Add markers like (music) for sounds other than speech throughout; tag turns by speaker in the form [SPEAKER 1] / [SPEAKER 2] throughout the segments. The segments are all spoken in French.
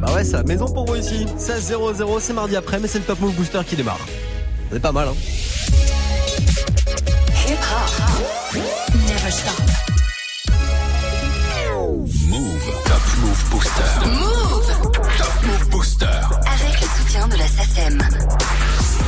[SPEAKER 1] Bah ouais, ça, maison pour vous ici. 16 0 c'est mardi après, mais c'est le Top Move Booster qui démarre. C'est pas mal, hein.
[SPEAKER 2] Hip hop. Never stop.
[SPEAKER 3] Move. Top Move Booster.
[SPEAKER 2] Move.
[SPEAKER 3] Top Move Booster.
[SPEAKER 2] Avec le soutien de la SACEM.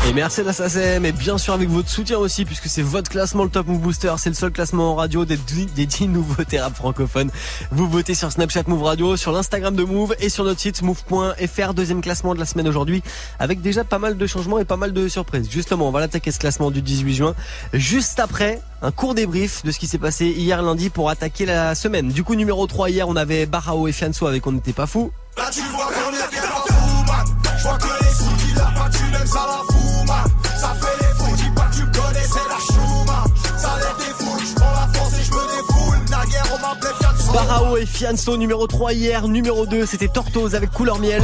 [SPEAKER 1] Et merci la SACEM et bien sûr avec votre soutien aussi puisque c'est votre classement le Top Move Booster, c'est le seul classement en radio des 10, des 10 nouveautés rap francophones. Vous votez sur Snapchat Move Radio, sur l'Instagram de Move et sur notre site move.fr, deuxième classement de la semaine aujourd'hui avec déjà pas mal de changements et pas mal de surprises. Justement, on va l'attaquer ce classement du 18 juin juste après un court débrief de ce qui s'est passé hier lundi pour attaquer la semaine. Du coup numéro 3 hier, on avait Barao et Fianso avec On n'était pas fou. Barao et Fianso numéro 3 hier, numéro 2 c'était Tortoise avec Couleur Miel.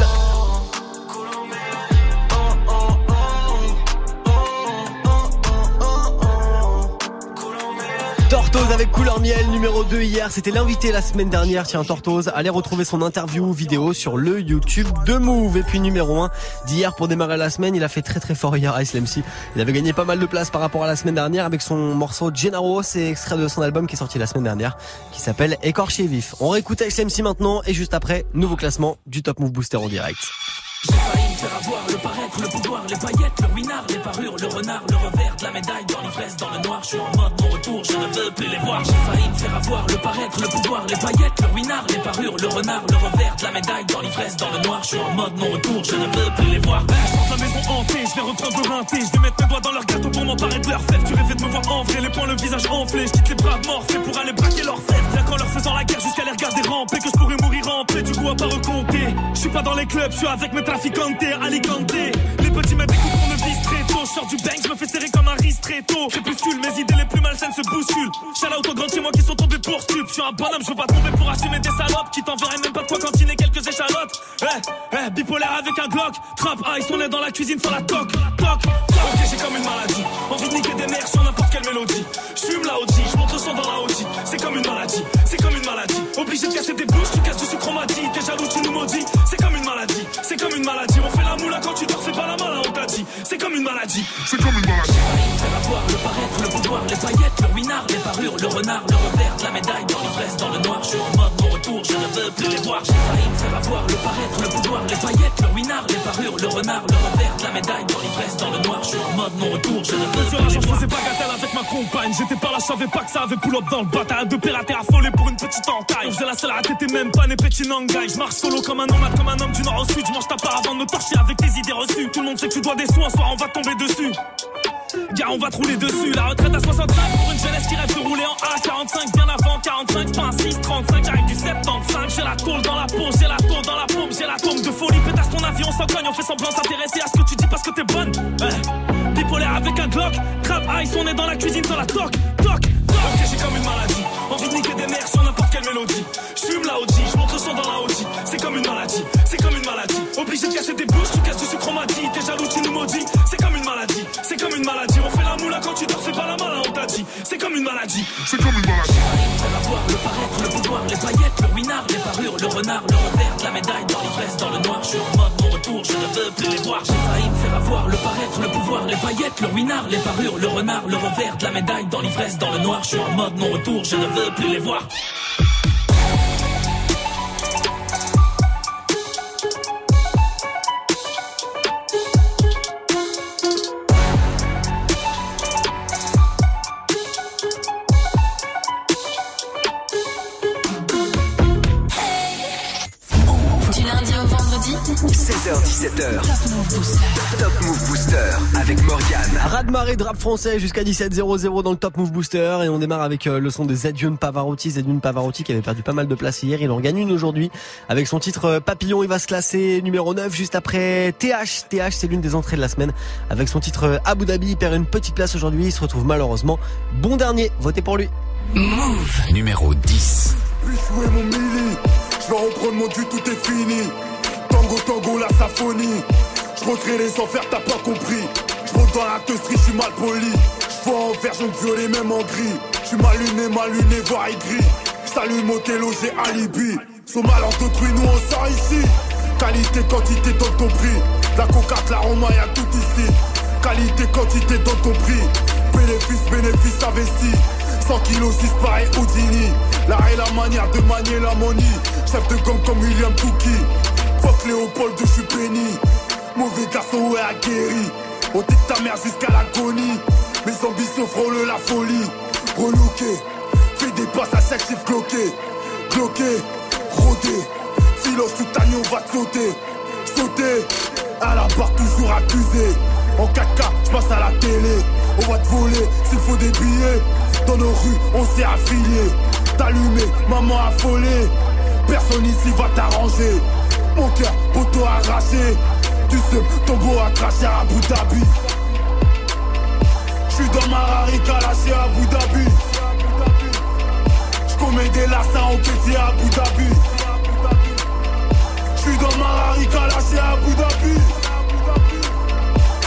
[SPEAKER 1] Tortoise avec couleur miel, numéro 2 hier, c'était l'invité la semaine dernière, tiens Tortoise, allez retrouver son interview vidéo sur le YouTube de Move. Et puis numéro 1 d'hier pour démarrer la semaine, il a fait très très fort hier Ice MC. Il avait gagné pas mal de place par rapport à la semaine dernière avec son morceau Gennaro, c'est extrait de son album qui est sorti la semaine dernière, qui s'appelle Écorché vif. On réécoute Ice MC maintenant et juste après, nouveau classement du Top Move Booster en direct.
[SPEAKER 4] J'ai faire le paraître, le les le ruinard, les parures, le renard, le la médaille, dans l'ivresse, dans le noir, je suis en mode mon retour, je ne veux plus les voir. J'ai failli me faire avoir le paraître, le pouvoir, les paillettes, le ruinard, les parures, le renard, le revers la médaille, dans l'ivresse, dans le noir, je suis en mode mon retour, je ne veux plus les voir. Je sors la maison hantée, je vais reprendre rinté, je vais mettre mes doigts dans leur gâteau pour m'emparer de leur fève. Tu rêvais de me voir en vrai, les poings, le visage enflé, je quitte les bras morts, fait pour aller braquer leur fève. Y'a qu'en leur faisant la guerre jusqu'à les regarder ramper que je pourrais mourir en paix, du coup à pas recompter. Je suis pas dans les clubs, je suis avec mes trafiquantes. Alicante. Les petits me découpent Je sors du bang, je me fais serrer comme un ristretto. Crépuscule, mes idées les plus malsaines se bousculent. Shout out aux grands chez moi qui sont tombés pour stup. Je suis un bonhomme, je veux pas tomber pour assumer des salopes qui t'enverraient même pas de quoi cantiner quelques échalotes. Eh, eh, bipolaire avec un Glock. Trap ice, on est dans la cuisine sans la toc. Toc, Ok, j'ai comme une maladie. Envie de niquer des mères sur n'importe quelle mélodie. Je fume la OG, je le son dans la OG. C'est comme une maladie, c'est comme une maladie. Obligé de casser des bouches, c'est comme une maladie. J'ai failli me faire avoir le paraître, le pouvoir, les paillettes, le ruinard, les parures, le renard, le revers la médaille, dans l'ivresse, dans le noir. Je suis en mode je ne veux plus les voir. J'ai failli me faire avoir le paraître, le pouvoir, les paillettes, le ruinard, les parures, le renard, le revers la médaille, dans l'ivresse, dans le noir. Je suis en mode mon retour, je ne veux plus les
[SPEAKER 5] Je
[SPEAKER 4] voir.
[SPEAKER 5] faisais bagatelle avec ma compagne. J'étais par là, je savais pas que ça avait pull-up dans le bataille. De pirater affolé pour une petite entaille. On faisait la seule à t'étais même pas né petit nangai. Je marche solo comme un nomade, comme un homme du nord au sud. Je mange ta part avant de me torcher avec tes idées reçues. Tout le monde sait que tu dois des un soir on va tomber dessus. Gars, on va te rouler dessus. La retraite à 65 pour une jeunesse qui rêve de rouler en A45. Bien avant 45, c'est pas un 635. J'arrive du 75. J'ai la tôle dans la peau, j'ai la tôle dans la paume, j'ai la tombe de folie. Pétasse ton avion, on s'en cogne, on fait semblant s'intéresser à ce que tu dis parce que t'es bonne. Ouais. Bipolaire avec un Glock. Trap ice, on est dans la cuisine sans la toc. Toc, toc. Ok, j'ai comme une maladie. Envie de niquer des mères sur n'importe quelle mélodie. Je fume la OG, je monte le son dans la OG. C'est comme une maladie, c'est comme une maladie. Obligé de casser des bouches, tu casses du sucre, m'a dit. T'es jaloux, tu nous maudis. Une maladie. On fait la moula quand tu dors, fais pas la malin, on t'a dit. C'est comme une maladie, c'est comme une maladie. Me faire avoir le paraître, le pouvoir, les paillettes, le ruinard, les parures, le renard, le revers la médaille, dans l'ivresse, dans le noir. Je suis en mode mon retour, je ne veux plus les voir. J'ai failli me faire avoir le paraître, le pouvoir, les paillettes, le ruinard, les parures, le renard, le revers la médaille, dans l'ivresse, dans le noir. Je suis en mode mon retour, je ne veux plus les voir.
[SPEAKER 1] Radmaré de rap français jusqu'à 17h00 dans le Top Move Booster et on démarre avec euh, le son de Zedion Pavarotti. Zedion Pavarotti qui avait perdu pas mal de place hier, il en gagne une aujourd'hui avec son titre euh, Papillon. Il va se classer numéro 9 juste après TH. TH c'est l'une des entrées de la semaine avec son titre euh, Abu Dhabi. Il perd une petite place aujourd'hui, il se retrouve malheureusement bon dernier. Votez pour lui.
[SPEAKER 3] Numéro 10.
[SPEAKER 6] Puis jouer mon mili. Je vais reprendre mon dû, tout est fini. Tango, tango, la symphonie. Je recrée les enfers, t'as pas compris. Monte dans la teustrie, je suis mal poli. Je vois en vert, je me violer même en gris. Je suis mal luné, mal luné, voire aigri. J't'allume au j'ai alibi. Sous mal en nous on sort ici. Qualité, quantité, dans ton prix. La coca, la roma, y'a tout ici. Qualité, quantité, dans ton prix. Bénéfice, bénéfice investi. 100 kilos, 6 pareil Houdini. L'art et la manière de manier la money. Chef de gang comme William Touki. Fuck Léopold, je suis béni. Mauvais garçon, ouais, aguerri. On dit ta mère jusqu'à l'agonie. Mes ambitions frôlent la folie. Relooké, fais des passes à chaque chiffre cloqué. Cloqué, rodé. Filos tout agneau va te sauter. Sauter, à la barre toujours accusé. En 4K, je passe à la télé. On va te voler s'il faut des billets. Dans nos rues, on s'est affilié. T'allumer, maman affolée. Personne ici va t'arranger. Mon cœur, poteau arraché. Tu sais, ton beau à cracher à Abu Dhabi. J'suis dans ma rarica lâché à Abu Dhabi. J'commets des lassins en caissier à Abu Dhabi. J'suis dans ma rarica lâché à Abu Dhabi.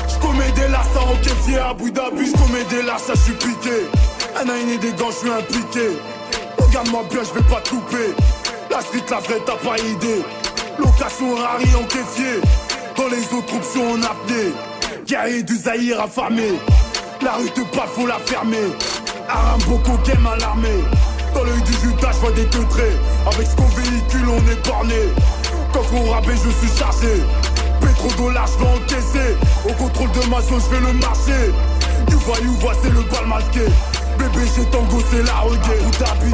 [SPEAKER 6] J'commets des lassins en caissier à Abu Dhabi. J'commets des lassins, j'suis piqué. Un aîné des gants, j'suis impliqué. Regarde-moi bien, j'vais pas te couper. La street, la vraie, t'as pas idée. Location rari en caissier. Dans les autres options en apnée. Guerrier du Zahir affamé. La rue te parle, faut la fermer. Aram Boko game à l'armée. Dans l'œil du Judas, vois des teutrés. Avec ce qu'on véhicule, on est borné. Coffre au rabais, je suis chargé. Pétrodollar, je vais encaisser. Au contrôle de ma zone, je fais le marché. Du voyou, vois, c'est le bal masqué. Bébé, j'ai tango, c'est la reggae. Abu Dhabi.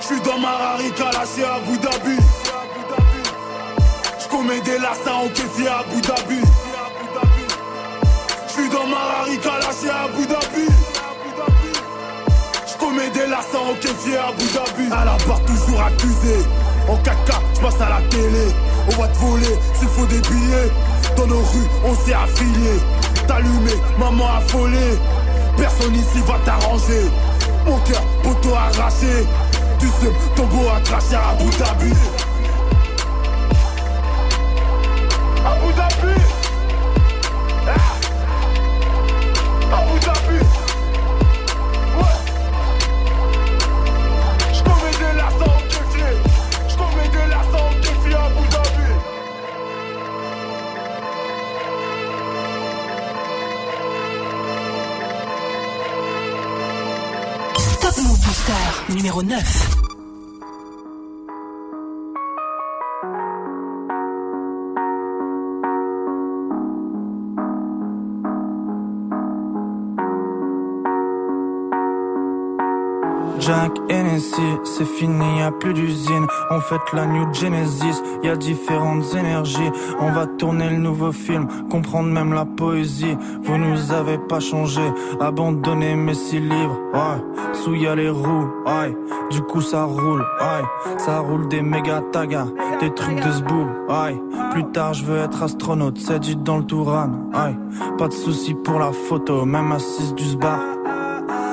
[SPEAKER 6] J'suis dans ma rarica lâché à Abu Dhabi. J'commets des lassins en caissier à Abu Dhabi. J'suis dans ma rarica lâché à Abu Dhabi. J'commets des lassins en caissier à Abu Dhabi. À la barre toujours accusé. En 4K, j'passe à la télé. On va te voler s'il faut des billets. Dans nos rues, on s'est affiliés. T'allumer, maman affolée. Personne ici va t'arranger. Mon cœur, poteau arraché. Tu sais, ton beau à cracher à Abu Dhabi.
[SPEAKER 7] Numéro 9.
[SPEAKER 8] On fête la New Genesis, y a différentes énergies. On va tourner le nouveau film, comprendre même la poésie. Vous nous avez pas changé, abandonné mes six livres. Ouais, sous y les roues, ouais. Du coup ça roule, ouais. Ça roule des méga tagas, des trucs de zboob, ouais. Plus tard je veux être astronaute, c'est dit dans le Touran, ouais. Pas de soucis pour la photo, même assise du sbar.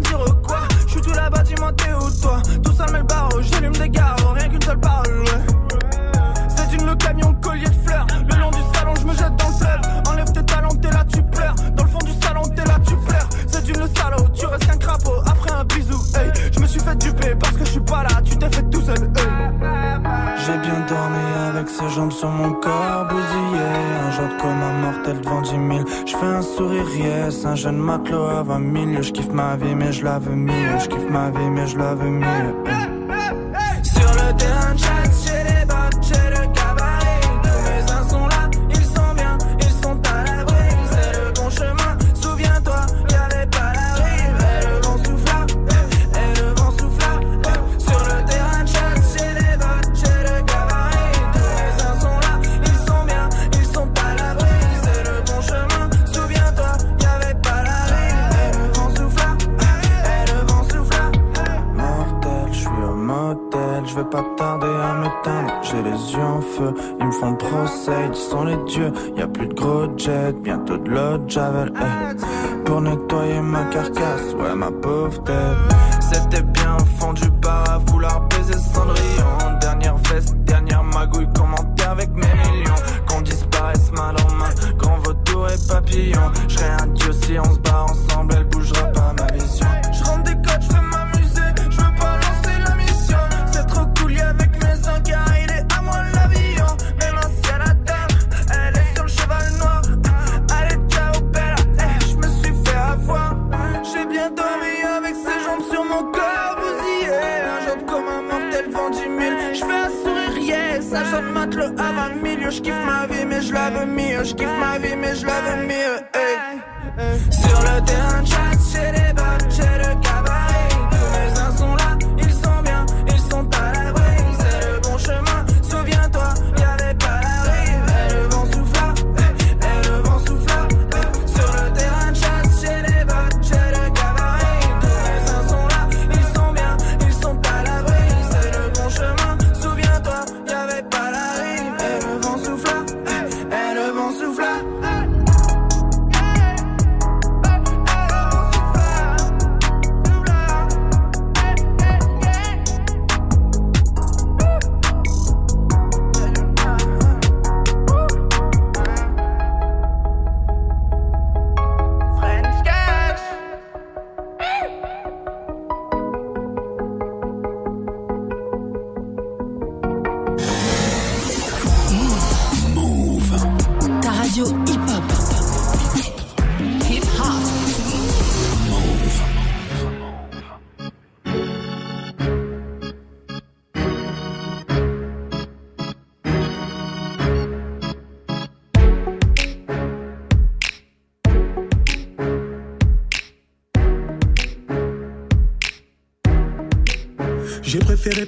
[SPEAKER 8] Dire Je suis tout là-bas, dis-moi t'es toi Tout ça met le ses jambes sur mon corps bousillé. Un jour comme un mortel devant 10 000 Je fais un sourire yes. Un jeune matelot à 20 000 Je kiffe ma vie mais je la veux mieux. Je kiffe ma vie mais je la veux mieux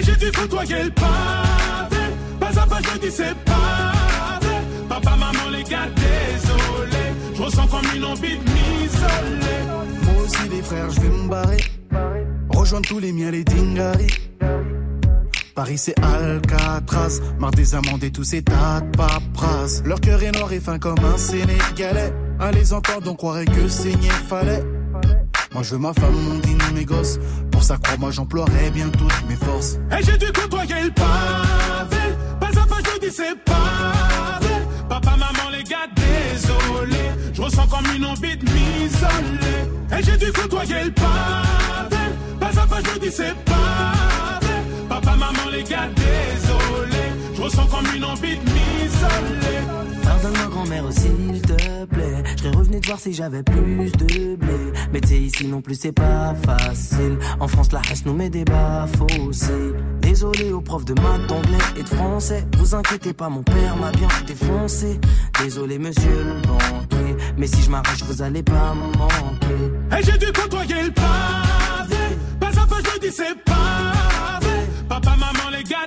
[SPEAKER 9] Et j'ai dû côtoyer le pavé. Pas à pas, je dis c'est pavé. Papa, maman, les gars, désolé. Je ressens comme une envie de m'isoler.
[SPEAKER 10] Moi aussi les frères, je vais me barrer. Rejoindre tous les miens, les dingaris. Paris c'est Alcatraz, marre des amendes et tous ces tas de paperasses. Leur cœur est noir et fin comme un Sénégalais. À les entendre, on croirait que saigner fallait. Moi je veux ma femme, mon dîner, mes gosses. Pour ça, crois-moi, j'emploierai bien toutes mes forces.
[SPEAKER 9] Et j'ai dû côtoyer le pavé. Pas à pas, je dis c'est pavé. Papa, maman, les gars, désolé. Je ressens comme une envie de m'isoler. Et j'ai dû côtoyer le pavé. Pas à pas, je dis c'est pavé. Papa, maman, les gars, désolé. Je ressens comme une envie de m'isoler.
[SPEAKER 11] Pardonne-moi grand-mère s'il te plaît. Je revenu te voir si j'avais plus de blé. Mais tu sais ici non plus c'est pas facile. En France la hache nous met des aussi. Désolé aux profs de maths, d'anglais et de français. Vous inquiétez pas mon père m'a bien défoncé. Désolé monsieur le banquier. Mais si je m'arrache vous allez pas me manquer.
[SPEAKER 9] Et j'ai dû côtoyer le pavé. Pas à pas, je dis c'est pavé. Papa, maman, les gars,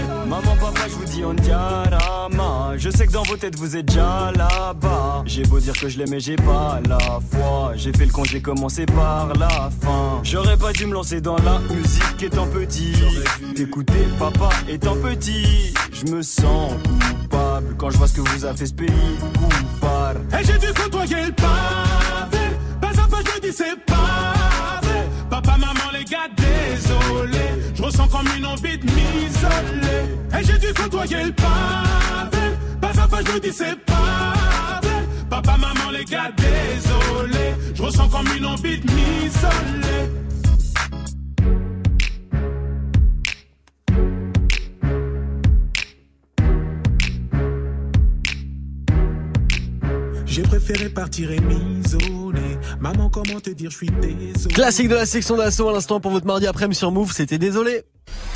[SPEAKER 12] Maman, papa, je vous dis on diarama. Je sais que dans vos têtes vous êtes déjà là-bas. J'ai beau dire que je l'aimais, j'ai pas la foi. J'ai fait le con, j'ai commencé par la fin. J'aurais pas dû me lancer dans la musique étant petit. T'écouter papa étant petit. Je me sens coupable quand je vois ce que vous a fait ce pays. Coupable.
[SPEAKER 9] Et j'ai dû côtoyer le pavé. Pas à pas, je dis c'est pavé. Papa, maman, gars, désolé. Je ressens comme une envie de m'isoler. Et j'ai dû côtoyer le pavé. Pas à pas, je dis c'est pavé. Papa, maman, les gars, désolé. Je ressens comme une envie de m'isoler. préféré partir et m'isoler. Maman, comment te dire, je suis désolé.
[SPEAKER 1] Classique de la section d'assaut à l'instant pour votre mardi après-midi sur Move, c'était désolé.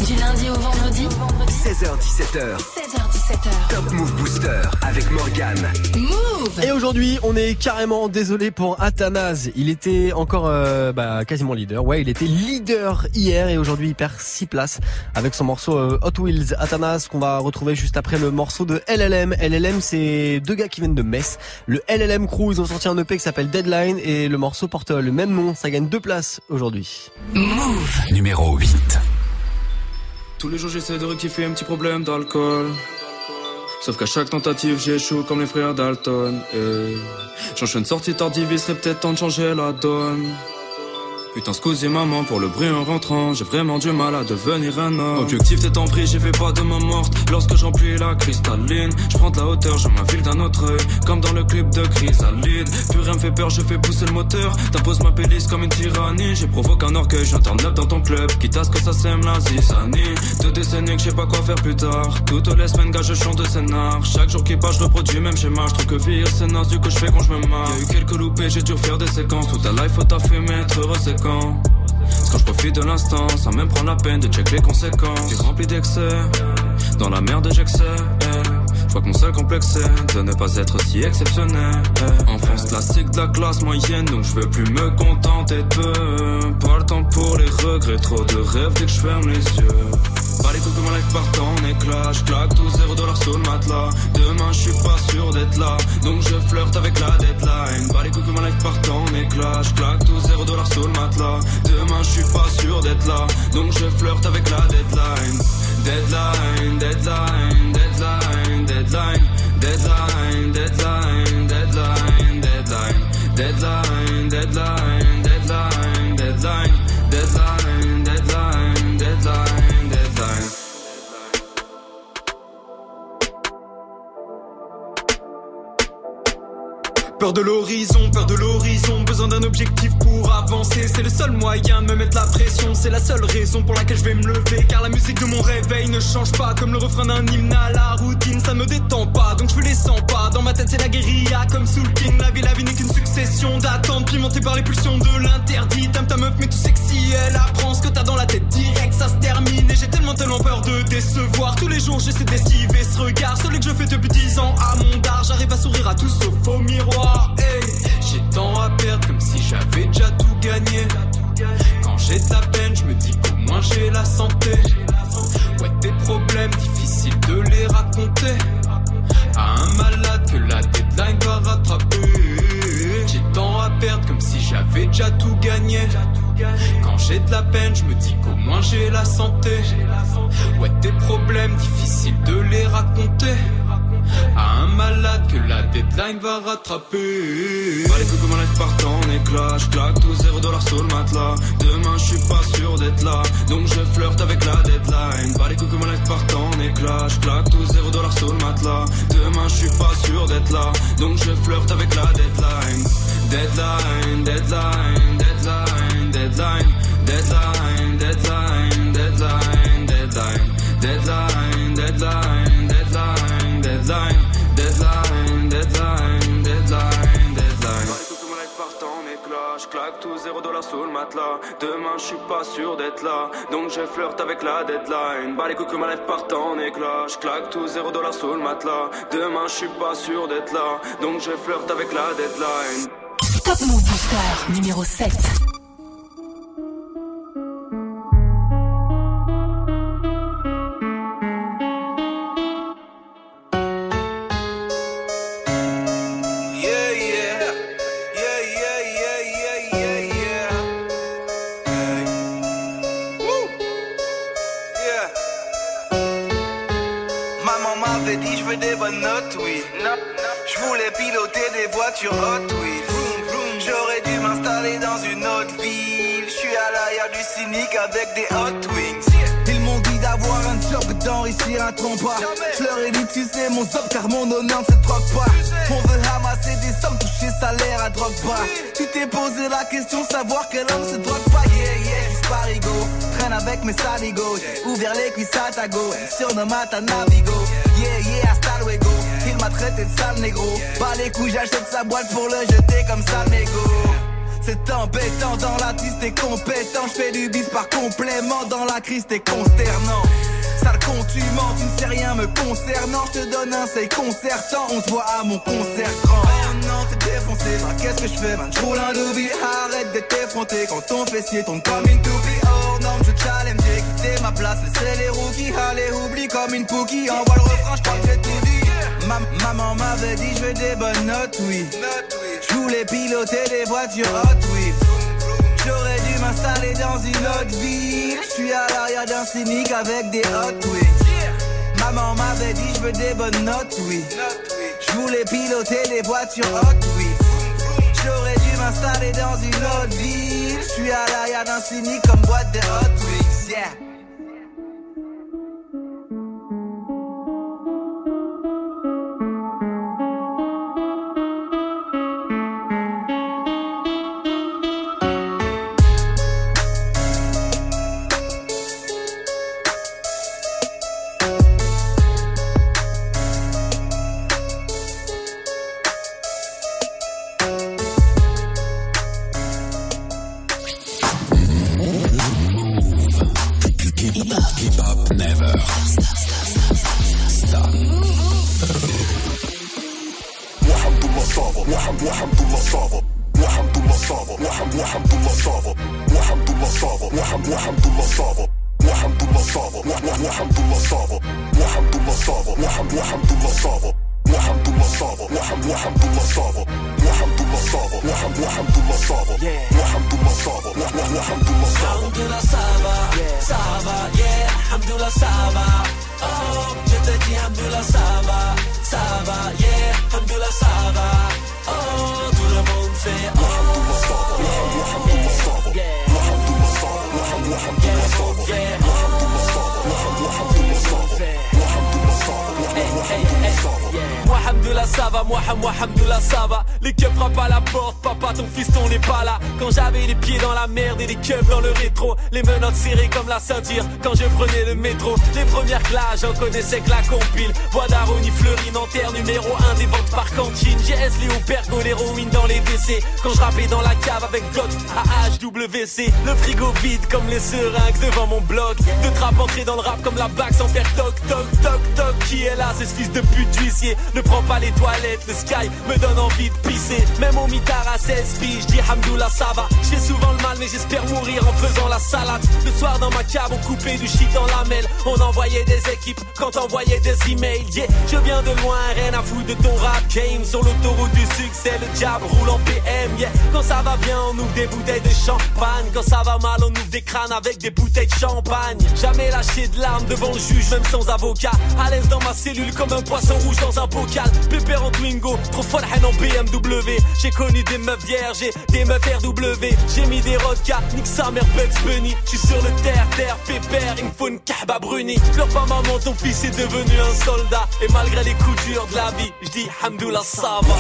[SPEAKER 13] Du lundi au vendredi
[SPEAKER 7] 16h17h.
[SPEAKER 13] 16h17h.
[SPEAKER 7] Top Move Booster avec Morgan.
[SPEAKER 13] Move
[SPEAKER 1] Et aujourd'hui, on est carrément désolé pour Athanase. Il était encore euh, bah, quasiment leader. Ouais, il était leader hier et aujourd'hui il perd 6 places avec son morceau euh, Hot Wheels. Athanase qu'on va retrouver juste après le morceau de LLM. LLM, c'est deux gars qui viennent de Metz. Le LLM Crew, ils ont sorti un EP qui s'appelle Deadline et le morceau porte le même nom. Ça gagne deux places aujourd'hui.
[SPEAKER 13] Move
[SPEAKER 7] Numéro 8.
[SPEAKER 14] Tous les jours j'essaie de rectifier un petit problème d'alcool. Sauf qu'à chaque tentative j'échoue comme les frères Dalton. Et j'enchaîne sortie tardive, il serait peut-être temps de changer la donne. Putain, excusez maman pour le bruit en rentrant. J'ai vraiment du mal à devenir un homme. Objectif t'es en pris, j'ai fait pas de ma morte. Lorsque j'emplis la cristalline, je prends de la hauteur, je m'infile d'un autre œil. Comme dans le clip de Chrysalide. Plus rien me fait peur, je fais pousser le moteur. T'imposes ma pélice comme une tyrannie. J'ai provoqué un orgueil, neuf dans ton club. Quitte à ce que ça sème la zizanie. Deux décennies que je pas quoi faire plus tard. Toutes les semaines, gars, je chante de scénar. Chaque jour qui passe, je reproduis même schéma. Je trouve que vieillir c'est naze, du coup je fais quand je me marre. Y'a eu quelques loupés, j'ai dû faire des séquences. Toute ta life, faut heureux, c'est quand. Je profite de l'instant, sans même prendre la peine de check les conséquences. T'es rempli d'excès, dans la merde j'excès. Je vois que mon complexe de ne pas être si exceptionnel. Enfance classique de la classe moyenne, donc je veux plus me contenter de peu. Pas le temps pour les regrets, trop de rêves dès que je ferme les yeux. Pas les trucs comme un live partant en éclat. Je claque tout zéro dollar sur le matelas. Demain, je suis pas sûr d'être là. Donc je flirte avec la deadline. Pas les coups comme un live partant en éclat. Je claque tout zéro dollar sur le matelas. Demain, je suis pas sûr d'être là. Donc je flirte avec la deadline. Deadline, deadline, deadline, deadline. Deadline, deadline, deadline, deadline. Deadline, deadline, deadline, deadline.
[SPEAKER 15] Peur de l'horizon, peur de l'horizon, besoin d'un objectif pour avancer. C'est le seul moyen de me mettre la pression, c'est la seule raison pour laquelle je vais me lever. Car la musique de mon réveil ne change pas, comme le refrain d'un hymne à la routine, ça me détend pas, donc je les sens pas. Dans ma tête c'est la guérilla, comme sous le king. La vie, la vie n'est qu'une succession d'attentes, pimentée par les pulsions de l'interdit. T'aimes ta meuf, mais que si elle apprend ce que t'as dans la tête direct, ça se termine. Et j'ai tellement, tellement peur de décevoir. Tous les jours j'essaie d'esquiver ce regard, celui que je fais depuis 10 ans à mon dard. J'arrive à sourire à tout sauf au miroir. J'ai tant à perdre comme si j'avais déjà tout gagné. Quand j'ai de la peine, je me dis qu'au moins j'ai la santé. Ouais, tes problèmes, difficiles de les raconter. À un malade que la deadline va rattraper. J'ai tant à perdre comme si j'avais déjà tout gagné. Quand j'ai de la peine, je me dis qu'au moins j'ai la santé. Ouais, tes problèmes, difficiles de les raconter. À un malade que la deadline va rattraper.
[SPEAKER 14] Coups que ma life part en éclat, je claque tout zéro dollar sur le matelas. Demain je suis pas sûr d'être là, donc je flirte avec la deadline. Coups que ma life part en éclat, je claque tout zéro dollar sur le matelas. Demain je suis pas sûr d'être là, donc je flirte avec la. Deadline, deadline, deadline, dollar sous le matelas. Demain je suis pas sûr d'être là, donc je flirte avec la deadline. Bah les coups que ma life part en éclat. Je claque tout zéro dollar sous le matelas. Demain je suis pas sûr d'être là, donc je flirte avec la deadline.
[SPEAKER 13] Top Move Booster numéro 7.
[SPEAKER 16] J'aurais dû m'installer dans une autre ville. Je suis à l'arrière du cynique avec des Hot Wings. Ils m'ont dit d'avoir un job, d'enrichir un trompa. Je leur ai dit, tu sais, mon job, car mon honneur ne se troque pas. On veut ramasser des sommes, toucher salaire à drogue pas. Tu t'es posé la question, savoir quel homme se drogue pas. Yeah, yeah, parigo. Traîne avec mes saligos. Ouvert les cuisses à ta go. Surnomme à ta navigo. Yeah, yeah, hasta luego.
[SPEAKER 13] M'a traité de sale négro. Pas les couilles, j'achète sa boîte pour le jeter comme sale négo. C'est embêtant dans la tisse, t'es compétent. J'fais du bis par complément. Dans la crise, t'es consternant. Sale con, tu mens, tu ne sais rien me concernant. Je te donne un seil concertant. On se voit à mon concert grand. Non, t'es défoncé. Bah, qu'est-ce que je fais, man? J'roule un doobie. Arrête d'être effronté quand ton fessier tombe comme une toupie. Oh non, je challenge, j'ai quitté ma place. Laissez les rookies. Allez, oublie comme une pookie. Envoie le refrain, Ma- maman m'avait dit, je veux des bonnes notes, oui. Je voulais piloter des voitures hot, oui. J'aurais dû m'installer dans une autre ville. Je suis à l'arrière d'un cynique avec des hot, oui. Maman m'avait dit, je veux des bonnes notes, oui. Je voulais piloter des voitures hot, oui. J'aurais dû m'installer dans une autre ville. Je suis à l'arrière d'un cynique comme boîte de hot, oui.
[SPEAKER 17] Moi Hamdullah ça va. Les keufs frappent à la porte, papa ton fiston n'est pas là. Quand j'avais les pieds dans la merde et les keufs dans le rétro Les menottes serrées comme la ceinture quand je prenais le métro. Les premières classes j'en connaissais que la compile. Bois d'Aroni, Fleury, Nanterre, numéro 1 des ventes par cantine. GS, Léo, l'héroïne dans les WC. Quand je rappais dans la cave avec Got à HWC Le frigo vide comme les seringues devant mon bloc. De trap entré dans le rap comme la bague sans faire toc toc toc toc. Qui est là, c'est ce fils de pute d'huissier. Ne prends pas les toilettes, le sky me donne envie de pisser. Même au mitard à 16 piges, je dis Hamdoullah ça va. Je fais souvent le mal mais j'espère mourir en faisant la salade. Le soir dans ma cave on coupait du shit en lamelles On envoyait des équipes quand envoyait des emails. Yeah, je viens de loin, rien à foutre de ton rap game Sur l'autoroute du succès, le diable roule en PM Yeah, quand ça va bien on ouvre des bouteilles de champagne. Quand ça va mal on ouvre des crânes avec des bouteilles de champagne. Jamais lâché de larmes devant le juge même sans avocat. À l'aise dans ma cellule comme un poisson rouge dans un bocal. Pépère en Twingo, trop haine en BMW J'ai connu des meufs vierges et des meufs RW J'ai mis des rodkas, nique sa mère Bugs Bunny J'suis sur le terre, terre, pépère, il me faut une kahba bruni Pleure pas maman, ton fils est devenu un soldat Et malgré les coups durs de la vie, j'dis Hamdoullah ça va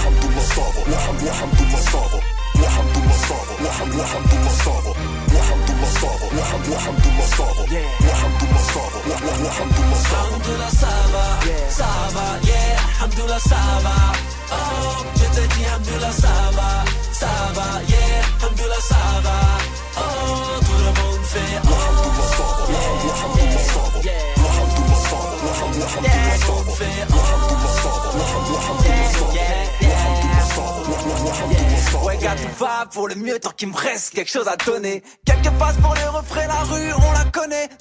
[SPEAKER 17] yeah. Oh, je te dis Alhamdulillah ça va, ça va, yeah, Alhamdulillah ça va. Oh, tout le monde fait oh.
[SPEAKER 13] Ouais, gars, tout va pour le mieux tant qu'il me reste quelque chose à donner. Quelques passes pour les refrains, la rue.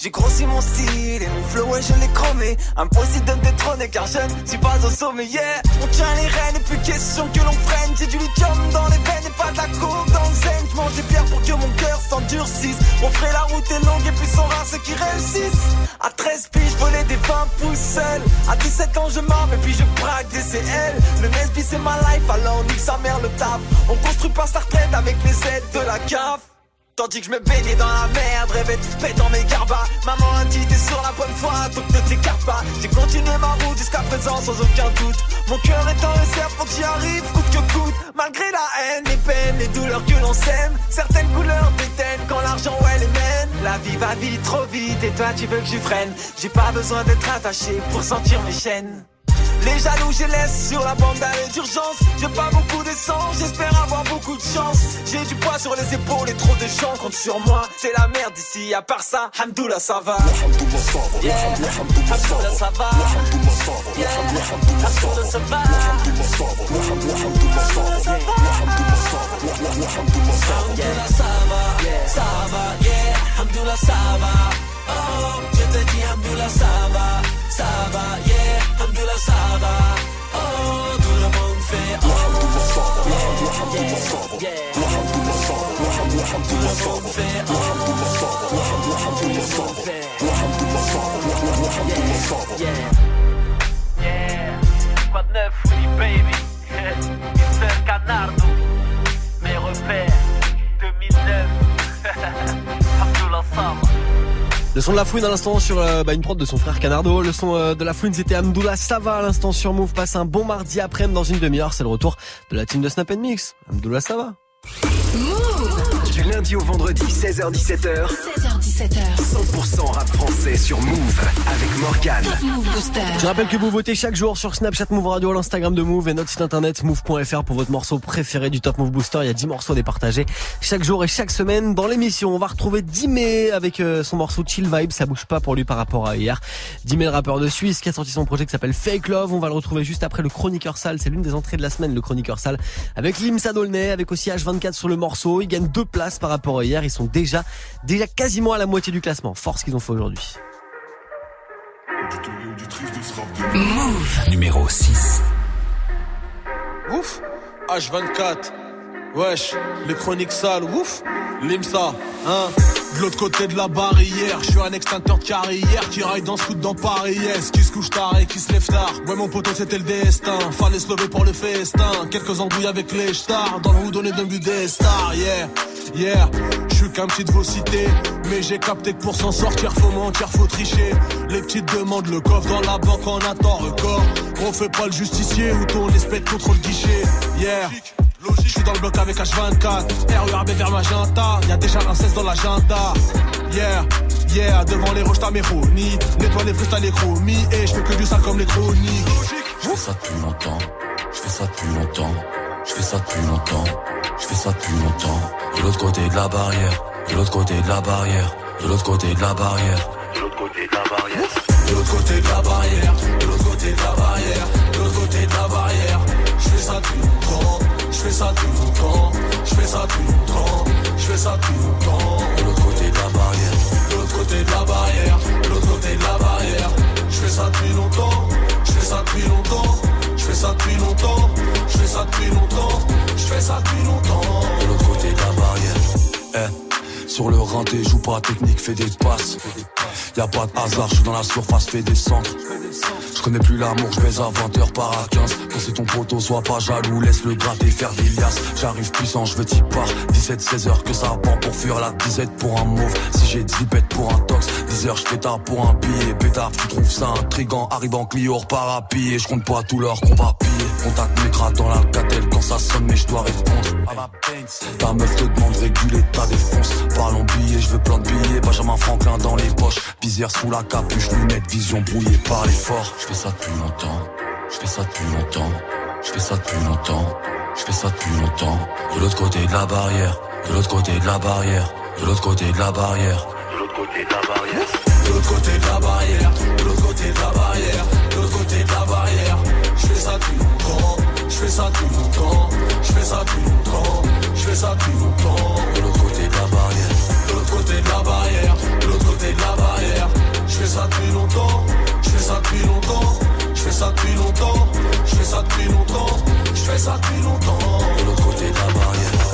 [SPEAKER 13] J'ai grossi mon style et mon flow, ouais, je l'ai chromé. Impossible de me détrôner car je ne suis pas au sommet, yeah. On tient les rênes et plus question que l'on freine. J'ai du lithium dans les veines et pas de la coke dans le zen. Je mange des pierres pour que mon cœur s'endurcisse. On ferait la route est longue et plus sont rares ceux qui réussissent. À 13 piges, je volais des 20 pouces seul. À 17 ans, je m'arme et puis je braque des CL. Le Nesby, c'est ma life, alors nique sa mère le taf. On construit pas sa retraite avec les aides de la CAF. Tandis que je me baignais dans la merde, rêvais de péter mes carbas. Maman a dit t'es sur la bonne voie, donc ne t'écarte pas. J'ai continué ma route jusqu'à présent sans aucun doute. Mon cœur est en réserve, faut que j'y arrive, coûte que coûte. Malgré la haine, les peines, les douleurs que l'on sème. Certaines couleurs déteignent quand l'argent, ouais, les mène. La vie va vite, trop vite, et toi tu veux que je freine. J'ai pas besoin d'être attaché pour sentir mes chaînes.
[SPEAKER 8] Les jaloux, je laisse sur la bande d'arrêt d'urgence. J'ai pas beaucoup d'essence, j'espère avoir beaucoup de chance. J'ai du poids sur les épaules et trop de gens comptent sur moi. C'est la merde ici, à part ça, Hamdoullah ça va. Yeah. Hamdoullah ça va. Yeah. Hamdoullah ça va. Hamdoullah ça va, ça va, yeah. Hamdoullah ça va. Oh, je te dis Hamdoullah ça va, ça va, yeah. Hamdoullah ça va. Oh, tout le monde fait. Yeah, yeah.
[SPEAKER 18] Quoi de neuf, Willy Baby (laughs) Mr. Canardo Mes repères 2009 (laughs) Abdullah
[SPEAKER 1] Le son de la fouine à l'instant sur euh, bah, une prod de son frère Canardo. Le son euh, de la fouine c'était Amdoula Sava à l'instant sur Move. Passe un bon mardi après-midi dans une demi-heure. C'est le retour de la team de Snap Mix. Amdoula Sava.
[SPEAKER 19] Du lundi au vendredi, 16h-17h.
[SPEAKER 13] 16h17h.
[SPEAKER 19] 100% rap français sur Move avec Morgane.
[SPEAKER 13] Top Move Booster.
[SPEAKER 1] Je rappelle que vous votez chaque jour sur Snapchat Move Radio, l'Instagram de Move et notre site internet move.fr pour votre morceau préféré du Top Move Booster. Il y a 10 morceaux à départager chaque jour et chaque semaine dans l'émission. On va retrouver Dimé avec euh, son morceau Chill Vibe. Ça bouge pas pour lui par rapport à hier. Dimé, le rappeur de Suisse, qui a sorti son projet qui s'appelle Fake Love. On va le retrouver juste après le Chroniqueur Sale. C'est l'une des entrées de la semaine, le Chroniqueur Sale. Avec Limsa Dolnay, avec aussi H24 sur le morceau. Ils gagnent deux places par rapport à hier. Ils sont déjà, déjà quasiment à la moitié du classement. Force qu'ils ont fait aujourd'hui.
[SPEAKER 13] Move.
[SPEAKER 19] Numéro 6.
[SPEAKER 20] Ouf H24 Wesh, les chroniques sales, ouf Limsa, hein De l'autre côté de la barrière, je suis un extincteur de carrière Qui raille dans ce coup dans Paris, yes Qui se couche tard et qui se lève tard? Ouais mon poteau c'était le destin. Fallait se lever pour le festin. Quelques embrouilles avec les stars. Dans le on est devenu des stars, yeah Yeah, je suis qu'un petit de vos cités Mais j'ai capté que pour s'en sortir faut mentir, faut tricher. Les petites demandent le coffre dans la banque en attend record. On fait pas le justicier ou ton espèce contre le guichet. Yeah je suis dans le bloc avec H24 RURB vers Magenta. Y'a déjà un 16 dans l'agenda. Yeah, yeah, devant les roches t'as mes Nettoie les fruits t'as les chromies. Et je fais que du sale comme les chroniques.
[SPEAKER 21] Je fais ça depuis longtemps, je fais ça depuis longtemps, je fais ça depuis longtemps, je ça depuis longtemps. De l'autre côté de la barrière, de l'autre côté de la barrière, de l'autre côté de la barrière, de l'autre côté de la barrière,
[SPEAKER 20] de l'autre côté de la barrière, de l'autre côté de la barrière, de l'autre côté de la barrière. Je fais ça depuis longtemps, fais ça depuis longtemps, je fais ça depuis longtemps, je fais ça depuis longtemps.
[SPEAKER 21] de l'autre côté de la barrière,
[SPEAKER 20] De l'autre côté de la barrière, de l'autre côté de la barrière. Je fais ça depuis longtemps, je fais ça depuis longtemps, je fais ça depuis longtemps, je fais ça depuis longtemps, je fais ça depuis longtemps.
[SPEAKER 21] de l'autre côté de la barrière. Eh, sur le rinté, joue pas technique, fais des passes. Y a pas de hasard, je suis dans la surface, fais des centres. Je connais plus l'amour, je baise à 20h par à 15. Quand c'est ton poteau, sois pas jaloux, laisse le gratter faire des liasses. J'arrive puissant, je veux t'y part. 17-16 heures que ça pend pour fuir la disette pour un mauve. Si j'ai 10 bêtes pour un tox, 10 heures je pétard pour un billet. Pétard, tu trouves ça intrigant, arrive en Clio, repars à. Je compte pas tout l'or qu'on va piller. Contact mes dans l'alcatel quand ça sonne, mais je dois répondre. Ta meuf te demande réguler ta défonce. Parlons billets, je veux plein de billets. Benjamin Franklin dans les poches. Visière sous la capuche, lunettes, vision brouillée par l'effort. Fais ça depuis longtemps, je fais ça depuis longtemps, je fais ça depuis longtemps, je fais ça depuis longtemps. De l'autre côté de la barrière, de l'autre côté de la barrière, de l'autre côté de la barrière, de l'autre côté de la barrière.
[SPEAKER 20] De l'autre côté de la barrière, de l'autre côté de la barrière, de l'autre côté de la barrière. Je fais ça depuis longtemps, je fais ça depuis longtemps, je fais ça depuis longtemps, je fais ça depuis longtemps.
[SPEAKER 21] De l'autre côté de la barrière,
[SPEAKER 20] De l'autre côté de la barrière, de l'autre côté de la barrière. Je fais ça depuis longtemps, je fais ça depuis longtemps, je fais ça depuis longtemps, je fais ça depuis longtemps, je fais ça depuis longtemps.
[SPEAKER 21] de l'autre côté de la barrière.